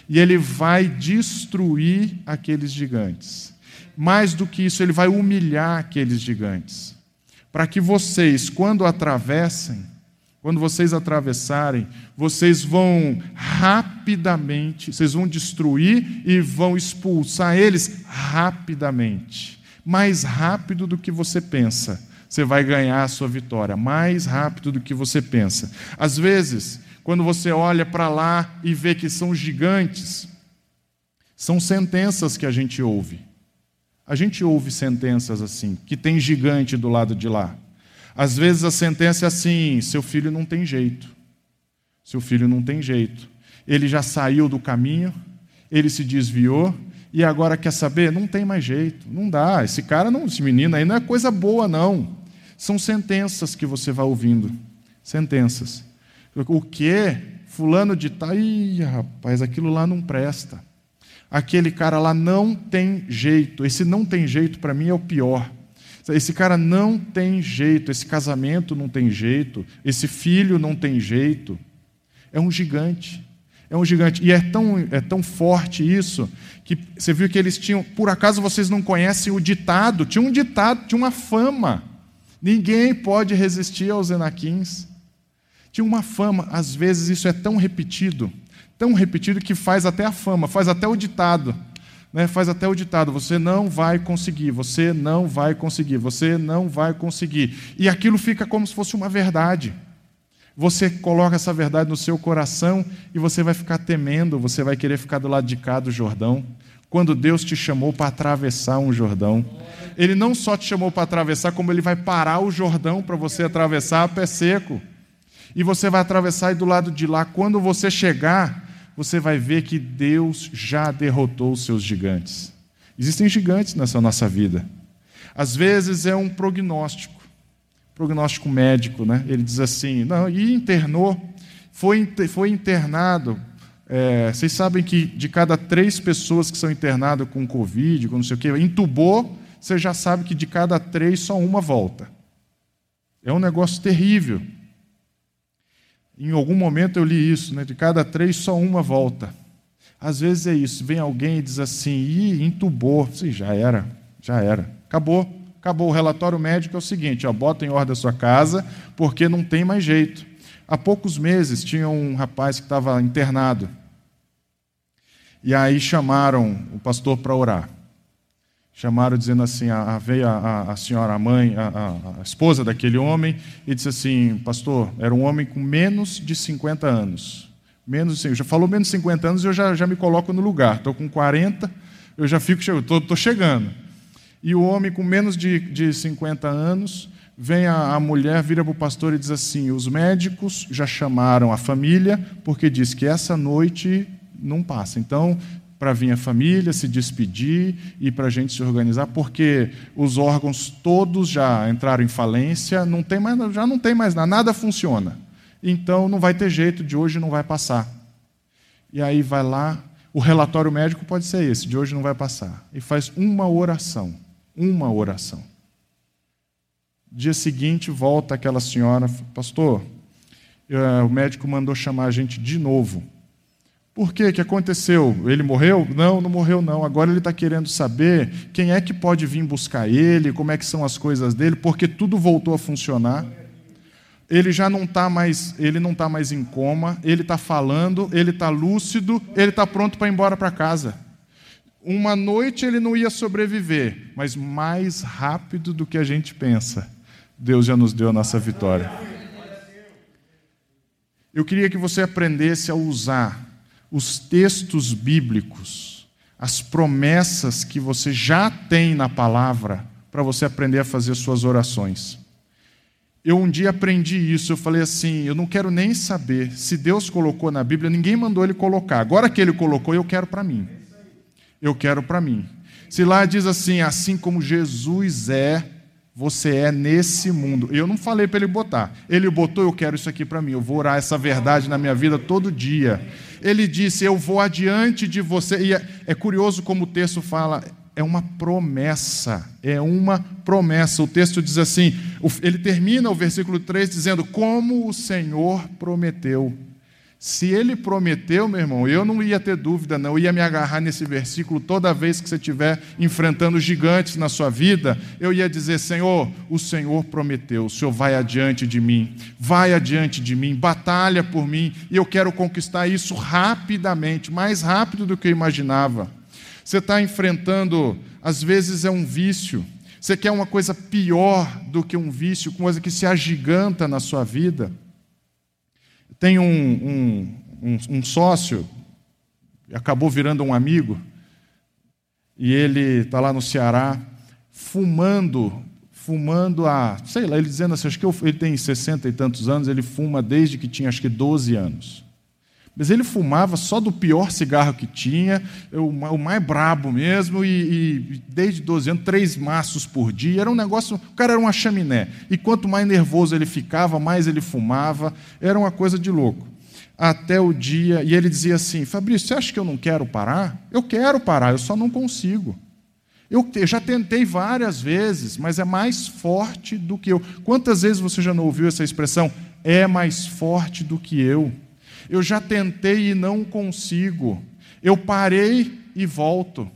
E ele vai destruir aqueles gigantes. Mais do que isso, ele vai humilhar aqueles gigantes. Para que vocês, quando atravessem, quando vocês atravessarem, vocês vão rapidamente, vocês vão destruir e vão expulsar eles rapidamente. Mais rápido do que você pensa você vai ganhar a sua vitória mais rápido do que você pensa. Às vezes, quando você olha para lá e vê que são gigantes, são sentenças que a gente ouve. A gente ouve sentenças assim, que tem gigante do lado de lá. Às vezes a sentença é assim: seu filho não tem jeito. Seu filho não tem jeito. Ele já saiu do caminho, ele se desviou e agora quer saber? Não tem mais jeito, não dá. Esse cara, não, esse menino aí não é coisa boa, não. São sentenças que você vai ouvindo. Sentenças. O que? Fulano de tal. Ih, rapaz, aquilo lá não presta. Aquele cara lá não tem jeito. Esse não tem jeito, para mim, é o pior. Esse cara não tem jeito. Esse casamento não tem jeito. Esse filho não tem jeito. É um gigante. É um gigante. E é tão, é tão forte isso que você viu que eles tinham. Por acaso vocês não conhecem o ditado? Tinha um ditado, tinha uma fama. Ninguém pode resistir aos enaquins. Tinha uma fama. Às vezes isso é tão repetido, tão repetido que faz até a fama, faz até o ditado. Né? Faz até o ditado: você não vai conseguir, você não vai conseguir, você não vai conseguir. E aquilo fica como se fosse uma verdade. Você coloca essa verdade no seu coração e você vai ficar temendo, você vai querer ficar do lado de cá do Jordão. Quando Deus te chamou para atravessar um Jordão, Ele não só te chamou para atravessar, como Ele vai parar o Jordão para você atravessar a pé seco. E você vai atravessar e do lado de lá, quando você chegar, você vai ver que Deus já derrotou os seus gigantes. Existem gigantes nessa nossa vida. Às vezes é um prognóstico prognóstico médico, né? Ele diz assim, não, e internou, foi, foi internado. É, vocês sabem que de cada três pessoas que são internadas com Covid, com não sei o quê, entubou, você já sabe que de cada três só uma volta. É um negócio terrível. Em algum momento eu li isso, né? de cada três só uma volta. Às vezes é isso, vem alguém e diz assim, ih, entubou, Sim, já era, já era, acabou, Acabou o relatório médico, é o seguinte: ó, bota em ordem a sua casa, porque não tem mais jeito. Há poucos meses tinha um rapaz que estava internado. E aí chamaram o pastor para orar. Chamaram dizendo assim: a, veio a, a, senhora, a mãe, a, a, esposa daquele homem, e disse assim: Pastor, era um homem com menos de 50 anos. Menos já falou menos de 50 anos, eu já, já me coloco no lugar. Estou com 40, eu já fico, estou chegando. E o homem com menos de, de 50 anos, vem a, a mulher, vira para o pastor e diz assim: Os médicos já chamaram a família, porque diz que essa noite não passa. Então, para vir a família, se despedir e para a gente se organizar, porque os órgãos todos já entraram em falência, não tem mais, já não tem mais nada, nada funciona. Então não vai ter jeito, de hoje não vai passar. E aí vai lá, o relatório médico pode ser esse, de hoje não vai passar. E faz uma oração, uma oração. Dia seguinte volta aquela senhora, pastor, eh, o médico mandou chamar a gente de novo por quê? que aconteceu? Ele morreu? Não, não morreu não. Agora ele está querendo saber quem é que pode vir buscar ele, como é que são as coisas dele, porque tudo voltou a funcionar. Ele já não está mais, ele não está mais em coma, ele está falando, ele está lúcido, ele está pronto para ir embora para casa. Uma noite ele não ia sobreviver, mas mais rápido do que a gente pensa. Deus já nos deu a nossa vitória. Eu queria que você aprendesse a usar os textos bíblicos, as promessas que você já tem na palavra, para você aprender a fazer suas orações. Eu um dia aprendi isso, eu falei assim: eu não quero nem saber se Deus colocou na Bíblia, ninguém mandou ele colocar. Agora que ele colocou, eu quero para mim. Eu quero para mim. Se lá diz assim: assim como Jesus é, você é nesse mundo. Eu não falei para ele botar. Ele botou, eu quero isso aqui para mim. Eu vou orar essa verdade na minha vida todo dia. Ele disse: Eu vou adiante de você. E é, é curioso como o texto fala, é uma promessa. É uma promessa. O texto diz assim: ele termina o versículo 3 dizendo: Como o Senhor prometeu. Se ele prometeu, meu irmão, eu não ia ter dúvida, não. Eu ia me agarrar nesse versículo toda vez que você estiver enfrentando gigantes na sua vida. Eu ia dizer: Senhor, o Senhor prometeu, o Senhor vai adiante de mim, vai adiante de mim, batalha por mim, e eu quero conquistar isso rapidamente, mais rápido do que eu imaginava. Você está enfrentando, às vezes é um vício, você quer uma coisa pior do que um vício, coisa que se agiganta na sua vida. Tem um, um, um, um sócio, acabou virando um amigo, e ele está lá no Ceará, fumando, fumando a, sei lá, ele dizendo assim, acho que ele tem 60 e tantos anos, ele fuma desde que tinha acho que 12 anos. Mas ele fumava só do pior cigarro que tinha, o mais brabo mesmo, e, e, desde 12 anos, três maços por dia. Era um negócio. O cara era uma chaminé. E quanto mais nervoso ele ficava, mais ele fumava. Era uma coisa de louco. Até o dia. E ele dizia assim: Fabrício, você acha que eu não quero parar? Eu quero parar, eu só não consigo. Eu já tentei várias vezes, mas é mais forte do que eu. Quantas vezes você já não ouviu essa expressão? É mais forte do que eu. Eu já tentei e não consigo. Eu parei e volto.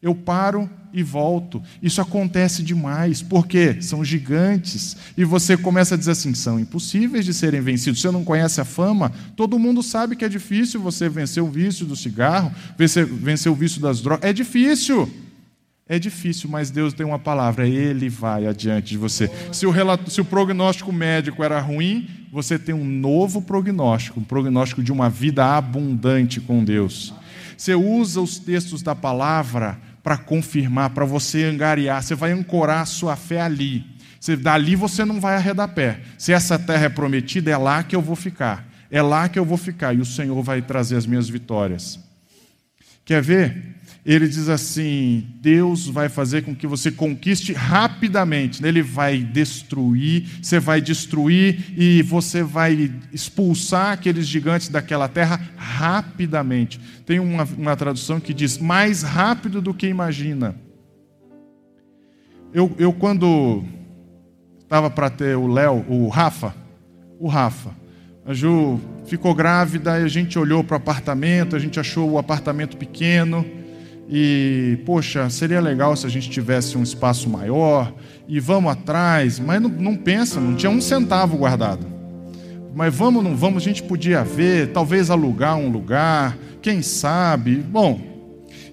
Eu paro e volto. Isso acontece demais, porque são gigantes. E você começa a dizer assim: são impossíveis de serem vencidos. Você não conhece a fama? Todo mundo sabe que é difícil você vencer o vício do cigarro, vencer, vencer o vício das drogas. É difícil. É difícil, mas Deus tem uma palavra, Ele vai adiante de você. Se o, relato, se o prognóstico médico era ruim, você tem um novo prognóstico, um prognóstico de uma vida abundante com Deus. Você usa os textos da palavra para confirmar, para você angariar, você vai ancorar a sua fé ali. Você, dali você não vai arredar pé. Se essa terra é prometida, é lá que eu vou ficar. É lá que eu vou ficar e o Senhor vai trazer as minhas vitórias. Quer ver? Ele diz assim: Deus vai fazer com que você conquiste rapidamente. Né? Ele vai destruir, você vai destruir e você vai expulsar aqueles gigantes daquela terra rapidamente. Tem uma, uma tradução que diz: mais rápido do que imagina. Eu, eu quando estava para ter o Léo, o Rafa, o Rafa, a Ju ficou grávida e a gente olhou para o apartamento, a gente achou o apartamento pequeno. E, poxa, seria legal se a gente tivesse um espaço maior e vamos atrás, mas não, não pensa, não tinha um centavo guardado. Mas vamos, não vamos, a gente podia ver, talvez alugar um lugar, quem sabe. Bom,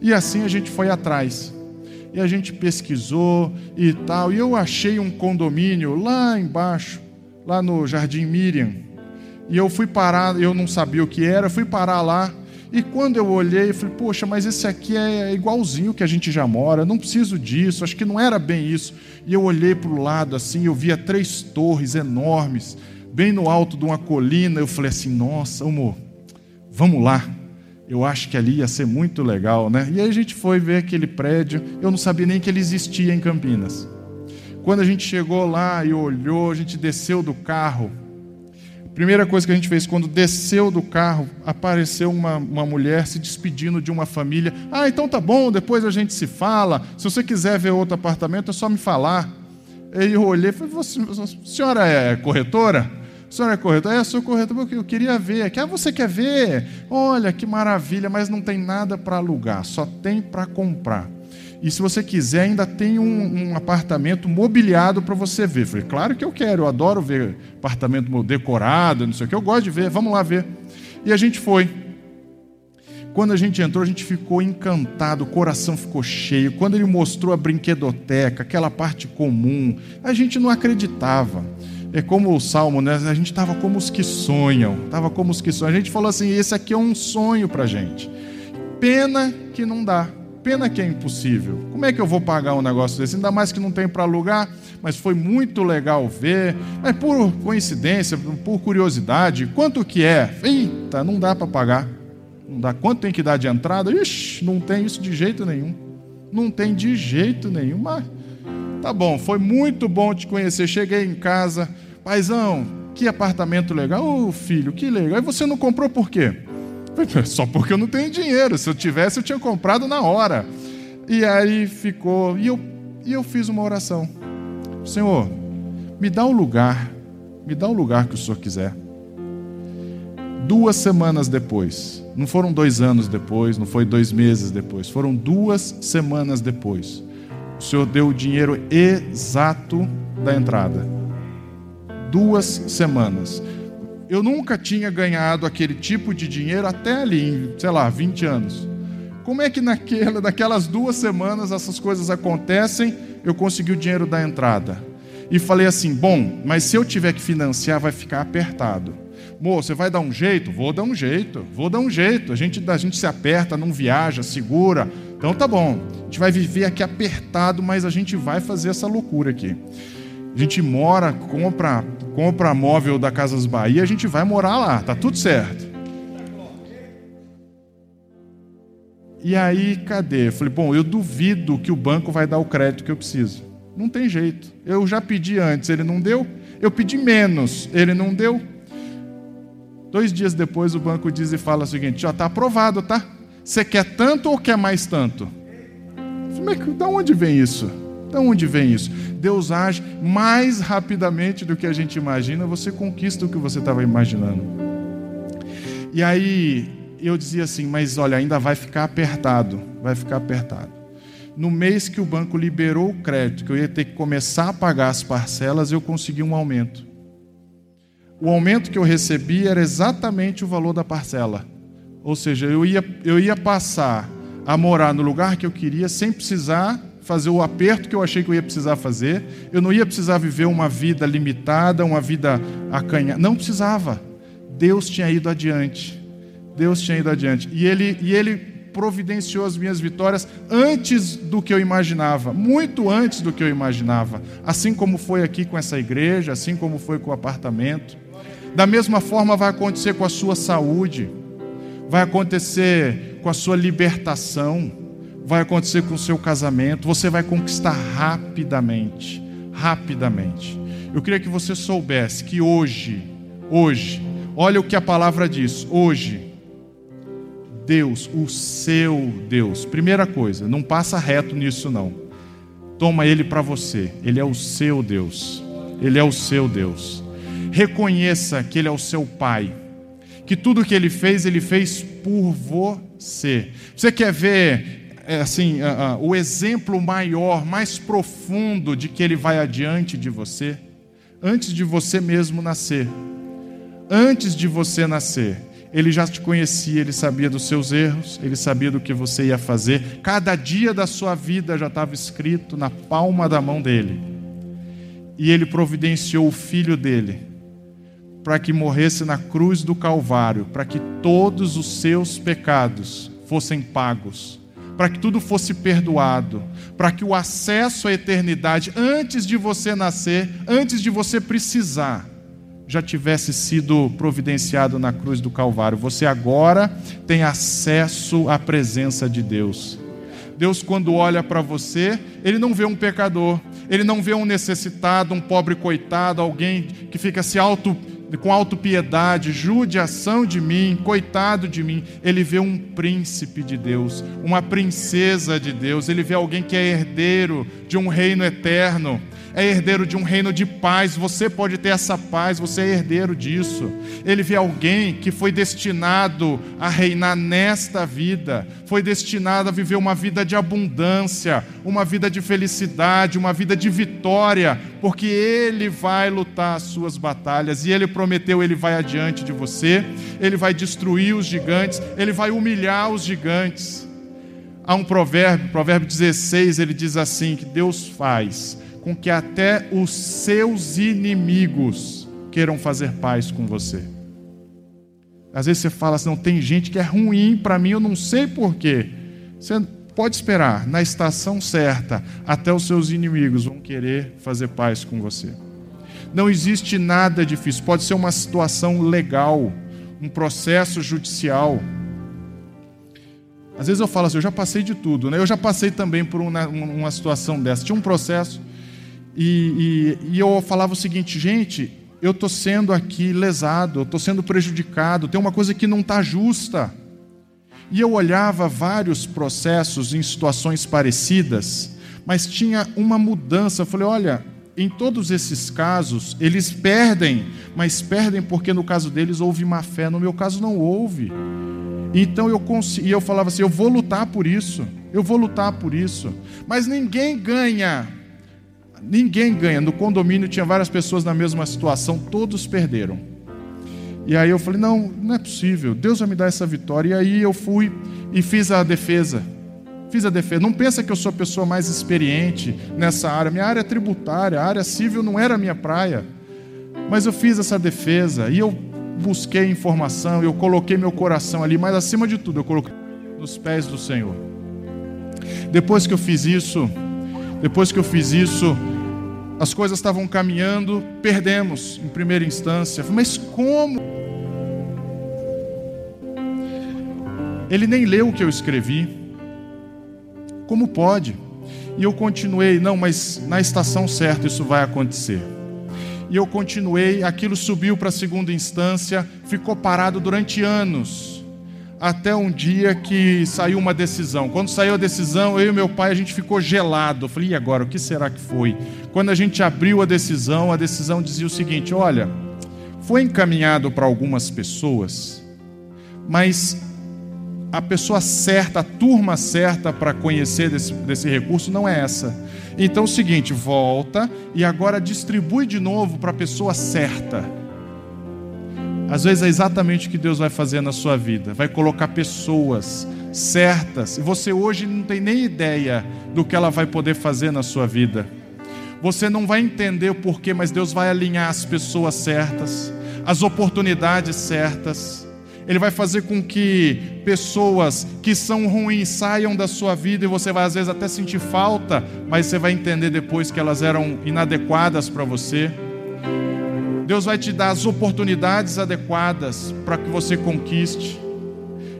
e assim a gente foi atrás. E a gente pesquisou e tal, e eu achei um condomínio lá embaixo, lá no Jardim Miriam. E eu fui parar, eu não sabia o que era, fui parar lá. E quando eu olhei, eu falei, poxa, mas esse aqui é igualzinho que a gente já mora, não preciso disso, acho que não era bem isso. E eu olhei para o lado assim, eu via três torres enormes, bem no alto de uma colina. Eu falei assim, nossa, amor, vamos lá. Eu acho que ali ia ser muito legal, né? E aí a gente foi ver aquele prédio, eu não sabia nem que ele existia em Campinas. Quando a gente chegou lá e olhou, a gente desceu do carro. Primeira coisa que a gente fez, quando desceu do carro, apareceu uma, uma mulher se despedindo de uma família. Ah, então tá bom, depois a gente se fala. Se você quiser ver outro apartamento, é só me falar. Aí eu olhei e falei, a senhora é corretora? A senhora é corretora? É, sou corretora, eu queria ver. Ah, você quer ver? Olha, que maravilha, mas não tem nada para alugar, só tem para comprar. E se você quiser, ainda tem um, um apartamento mobiliado para você ver. falei, claro que eu quero, eu adoro ver apartamento decorado, não sei o que, eu gosto de ver, vamos lá ver. E a gente foi. Quando a gente entrou, a gente ficou encantado, o coração ficou cheio. Quando ele mostrou a brinquedoteca, aquela parte comum, a gente não acreditava. É como o salmo, né? A gente estava como os que sonham, estava como os que sonham. A gente falou assim: esse aqui é um sonho para gente. Pena que não dá. Pena que é impossível. Como é que eu vou pagar um negócio desse? Ainda mais que não tem para alugar, mas foi muito legal ver. Mas por coincidência, por curiosidade, quanto que é? Eita, não dá para pagar. Não dá. Quanto tem que dar de entrada? Ixi, não tem isso de jeito nenhum. Não tem de jeito nenhum. Mas tá bom, foi muito bom te conhecer. Cheguei em casa, paizão, que apartamento legal. Ô oh, filho, que legal. E você não comprou por quê? Só porque eu não tenho dinheiro. Se eu tivesse, eu tinha comprado na hora. E aí ficou. E eu, e eu fiz uma oração: Senhor, me dá um lugar, me dá o um lugar que o Senhor quiser. Duas semanas depois, não foram dois anos depois, não foi dois meses depois, foram duas semanas depois. O Senhor deu o dinheiro exato da entrada. Duas semanas eu nunca tinha ganhado aquele tipo de dinheiro até ali, sei lá, 20 anos. Como é que naquela, naquelas duas semanas essas coisas acontecem, eu consegui o dinheiro da entrada? E falei assim: bom, mas se eu tiver que financiar, vai ficar apertado. Moço, você vai dar um jeito? Vou dar um jeito, vou dar um jeito. A gente, a gente se aperta, não viaja, segura. Então tá bom, a gente vai viver aqui apertado, mas a gente vai fazer essa loucura aqui. A gente mora, compra, compra móvel da Casas Bahia, a gente vai morar lá, tá tudo certo. E aí, cadê? Eu falei, bom, eu duvido que o banco vai dar o crédito que eu preciso. Não tem jeito. Eu já pedi antes, ele não deu. Eu pedi menos, ele não deu. Dois dias depois, o banco diz e fala o seguinte: já está aprovado, tá? Você quer tanto ou quer mais tanto? Mas da onde vem isso? De onde vem isso? Deus age mais rapidamente do que a gente imagina, você conquista o que você estava imaginando. E aí eu dizia assim, mas olha, ainda vai ficar apertado, vai ficar apertado. No mês que o banco liberou o crédito, que eu ia ter que começar a pagar as parcelas, eu consegui um aumento. O aumento que eu recebi era exatamente o valor da parcela. Ou seja, eu ia, eu ia passar a morar no lugar que eu queria sem precisar fazer o aperto que eu achei que eu ia precisar fazer, eu não ia precisar viver uma vida limitada, uma vida acanhada. Não precisava. Deus tinha ido adiante. Deus tinha ido adiante. E ele, e ele providenciou as minhas vitórias antes do que eu imaginava, muito antes do que eu imaginava. Assim como foi aqui com essa igreja, assim como foi com o apartamento. Da mesma forma vai acontecer com a sua saúde, vai acontecer com a sua libertação vai acontecer com o seu casamento, você vai conquistar rapidamente, rapidamente. Eu queria que você soubesse que hoje, hoje, olha o que a palavra diz, hoje, Deus, o seu Deus, primeira coisa, não passa reto nisso não. Toma ele para você, ele é o seu Deus. Ele é o seu Deus. Reconheça que ele é o seu pai. Que tudo que ele fez, ele fez por você. Você quer ver é, assim, o exemplo maior, mais profundo de que Ele vai adiante de você, antes de você mesmo nascer. Antes de você nascer, Ele já te conhecia, Ele sabia dos seus erros, Ele sabia do que você ia fazer. Cada dia da sua vida já estava escrito na palma da mão dele. E Ele providenciou o filho dele para que morresse na cruz do Calvário, para que todos os seus pecados fossem pagos, para que tudo fosse perdoado, para que o acesso à eternidade, antes de você nascer, antes de você precisar, já tivesse sido providenciado na cruz do Calvário. Você agora tem acesso à presença de Deus. Deus, quando olha para você, Ele não vê um pecador, Ele não vê um necessitado, um pobre coitado, alguém que fica se auto com autopiedade, judiação de mim, coitado de mim. Ele vê um príncipe de Deus, uma princesa de Deus, ele vê alguém que é herdeiro de um reino eterno é herdeiro de um reino de paz. Você pode ter essa paz, você é herdeiro disso. Ele vê alguém que foi destinado a reinar nesta vida, foi destinado a viver uma vida de abundância, uma vida de felicidade, uma vida de vitória, porque ele vai lutar as suas batalhas e ele prometeu, ele vai adiante de você, ele vai destruir os gigantes, ele vai humilhar os gigantes. Há um provérbio, provérbio 16, ele diz assim: que Deus faz com que até os seus inimigos queiram fazer paz com você. Às vezes você fala assim, não tem gente que é ruim para mim, eu não sei porquê. Você pode esperar, na estação certa, até os seus inimigos vão querer fazer paz com você. Não existe nada difícil, pode ser uma situação legal, um processo judicial. Às vezes eu falo assim, eu já passei de tudo, né? Eu já passei também por uma, uma situação dessa. Tinha um processo e, e, e eu falava o seguinte, gente, eu estou sendo aqui lesado, eu estou sendo prejudicado, tem uma coisa que não está justa. E eu olhava vários processos em situações parecidas, mas tinha uma mudança. Eu falei: olha, em todos esses casos, eles perdem, mas perdem porque no caso deles houve má fé, no meu caso não houve. Então eu, e eu falava assim: eu vou lutar por isso, eu vou lutar por isso, mas ninguém ganha Ninguém ganha. No condomínio tinha várias pessoas na mesma situação, todos perderam. E aí eu falei: não, não é possível, Deus vai me dar essa vitória. E aí eu fui e fiz a defesa. Fiz a defesa. Não pensa que eu sou a pessoa mais experiente nessa área. Minha área é tributária, a área civil não era a minha praia. Mas eu fiz essa defesa e eu busquei informação, eu coloquei meu coração ali, mas acima de tudo, eu coloquei nos pés do Senhor. Depois que eu fiz isso, depois que eu fiz isso, as coisas estavam caminhando, perdemos em primeira instância. Mas como? Ele nem leu o que eu escrevi. Como pode? E eu continuei, não, mas na estação certa isso vai acontecer. E eu continuei, aquilo subiu para a segunda instância, ficou parado durante anos até um dia que saiu uma decisão. Quando saiu a decisão, eu e meu pai a gente ficou gelado. Eu falei, e agora, o que será que foi? Quando a gente abriu a decisão, a decisão dizia o seguinte: olha, foi encaminhado para algumas pessoas, mas a pessoa certa, a turma certa para conhecer desse, desse recurso não é essa. Então é o seguinte, volta e agora distribui de novo para a pessoa certa. Às vezes é exatamente o que Deus vai fazer na sua vida. Vai colocar pessoas certas. E você hoje não tem nem ideia do que ela vai poder fazer na sua vida. Você não vai entender o porquê, mas Deus vai alinhar as pessoas certas, as oportunidades certas. Ele vai fazer com que pessoas que são ruins saiam da sua vida e você vai às vezes até sentir falta, mas você vai entender depois que elas eram inadequadas para você. Deus vai te dar as oportunidades adequadas para que você conquiste.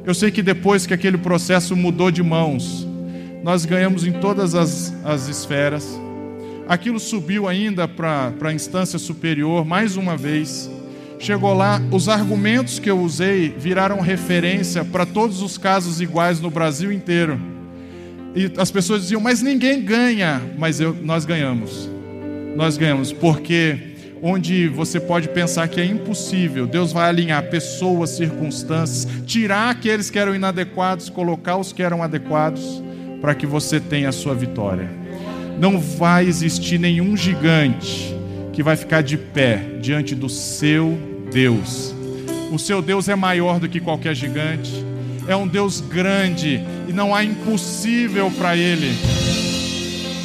Eu sei que depois que aquele processo mudou de mãos, nós ganhamos em todas as, as esferas. Aquilo subiu ainda para a instância superior, mais uma vez. Chegou lá, os argumentos que eu usei viraram referência para todos os casos iguais no Brasil inteiro. E as pessoas diziam, mas ninguém ganha. Mas eu, nós ganhamos. Nós ganhamos, porque onde você pode pensar que é impossível, Deus vai alinhar pessoas, circunstâncias, tirar aqueles que eram inadequados, colocar os que eram adequados, para que você tenha a sua vitória. Não vai existir nenhum gigante que vai ficar de pé diante do seu Deus. O seu Deus é maior do que qualquer gigante, é um Deus grande e não há impossível para ele.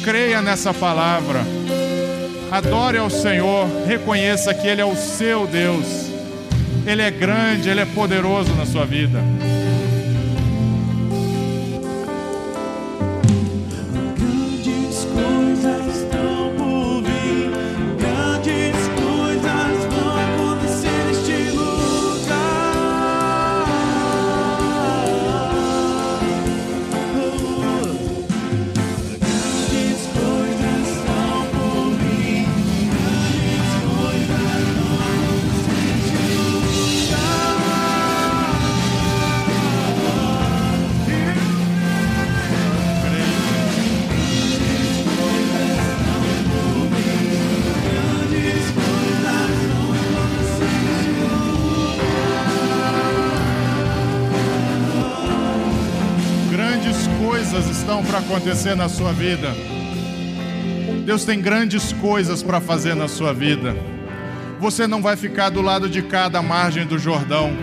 Creia nessa palavra. Adore ao Senhor, reconheça que Ele é o seu Deus. Ele é grande, Ele é poderoso na sua vida. Acontecer na sua vida. Deus tem grandes coisas para fazer na sua vida. Você não vai ficar do lado de cá da margem do Jordão.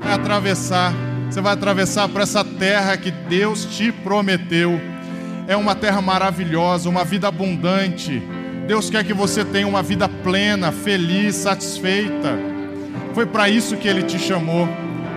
Vai atravessar. Você vai atravessar para essa terra que Deus te prometeu. É uma terra maravilhosa, uma vida abundante. Deus quer que você tenha uma vida plena, feliz, satisfeita. Foi para isso que ele te chamou.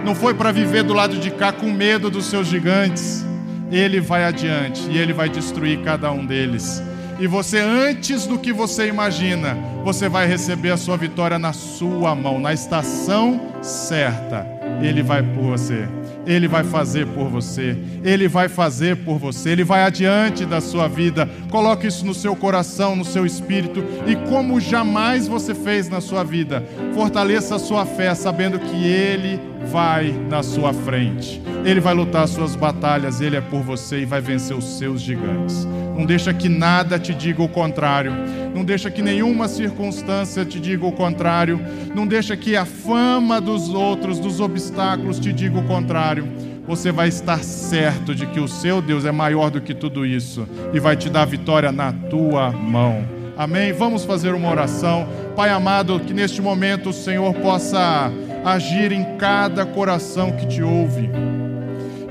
Não foi para viver do lado de cá com medo dos seus gigantes. Ele vai adiante e ele vai destruir cada um deles. E você, antes do que você imagina, você vai receber a sua vitória na sua mão, na estação certa. Ele vai por você. Ele vai fazer por você. Ele vai fazer por você. Ele vai adiante da sua vida. Coloque isso no seu coração, no seu espírito. E como jamais você fez na sua vida, fortaleça a sua fé, sabendo que Ele vai na sua frente. Ele vai lutar as suas batalhas. Ele é por você e vai vencer os seus gigantes. Não deixa que nada te diga o contrário. Não deixa que nenhuma circunstância te diga o contrário. Não deixa que a fama dos outros, dos obstáculos, te diga o contrário. Você vai estar certo de que o seu Deus é maior do que tudo isso e vai te dar vitória na tua mão. Amém? Vamos fazer uma oração. Pai amado, que neste momento o Senhor possa agir em cada coração que te ouve.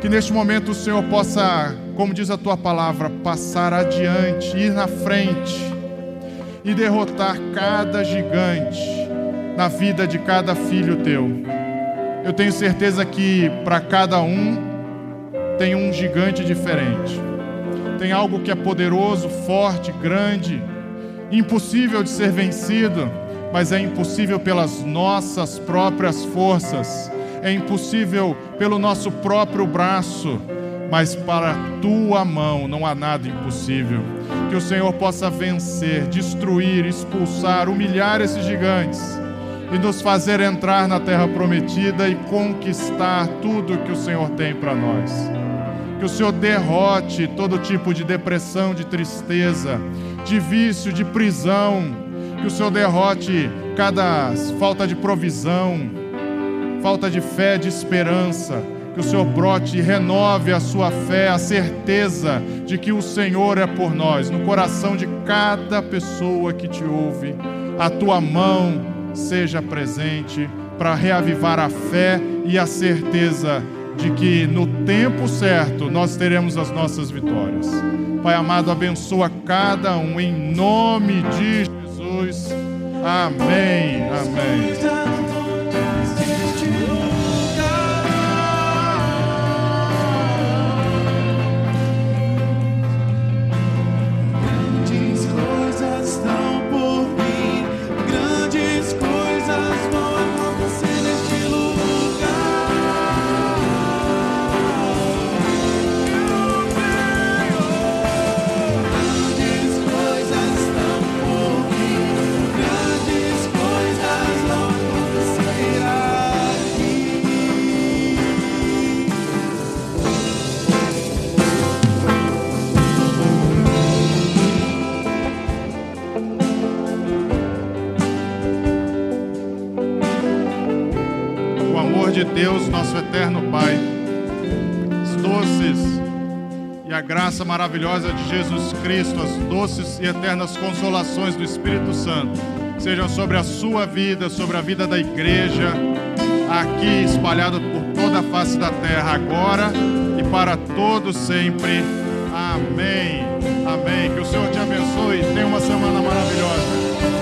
Que neste momento o Senhor possa, como diz a tua palavra, passar adiante, ir na frente e derrotar cada gigante na vida de cada filho teu. Eu tenho certeza que para cada um tem um gigante diferente. Tem algo que é poderoso, forte, grande, impossível de ser vencido, mas é impossível pelas nossas próprias forças, é impossível pelo nosso próprio braço, mas para tua mão não há nada impossível. Que o Senhor possa vencer, destruir, expulsar, humilhar esses gigantes e nos fazer entrar na terra prometida e conquistar tudo que o Senhor tem para nós. Que o Senhor derrote todo tipo de depressão, de tristeza, de vício, de prisão. Que o Senhor derrote cada falta de provisão, falta de fé, de esperança. Que o Senhor brote e renove a sua fé, a certeza de que o Senhor é por nós, no coração de cada pessoa que te ouve. A tua mão seja presente para reavivar a fé e a certeza de que no tempo certo nós teremos as nossas vitórias. Pai amado, abençoa cada um em nome de Jesus. Amém. Amém. De Deus, nosso eterno Pai, as doces e e a graça maravilhosa de Jesus Cristo, as doces e eternas consolações do Espírito Santo, sejam sobre a sua vida, sobre a vida da igreja, aqui espalhado por toda a face da terra, agora e para todos sempre. Amém. Amém. Que o Senhor te abençoe. Tenha uma semana maravilhosa.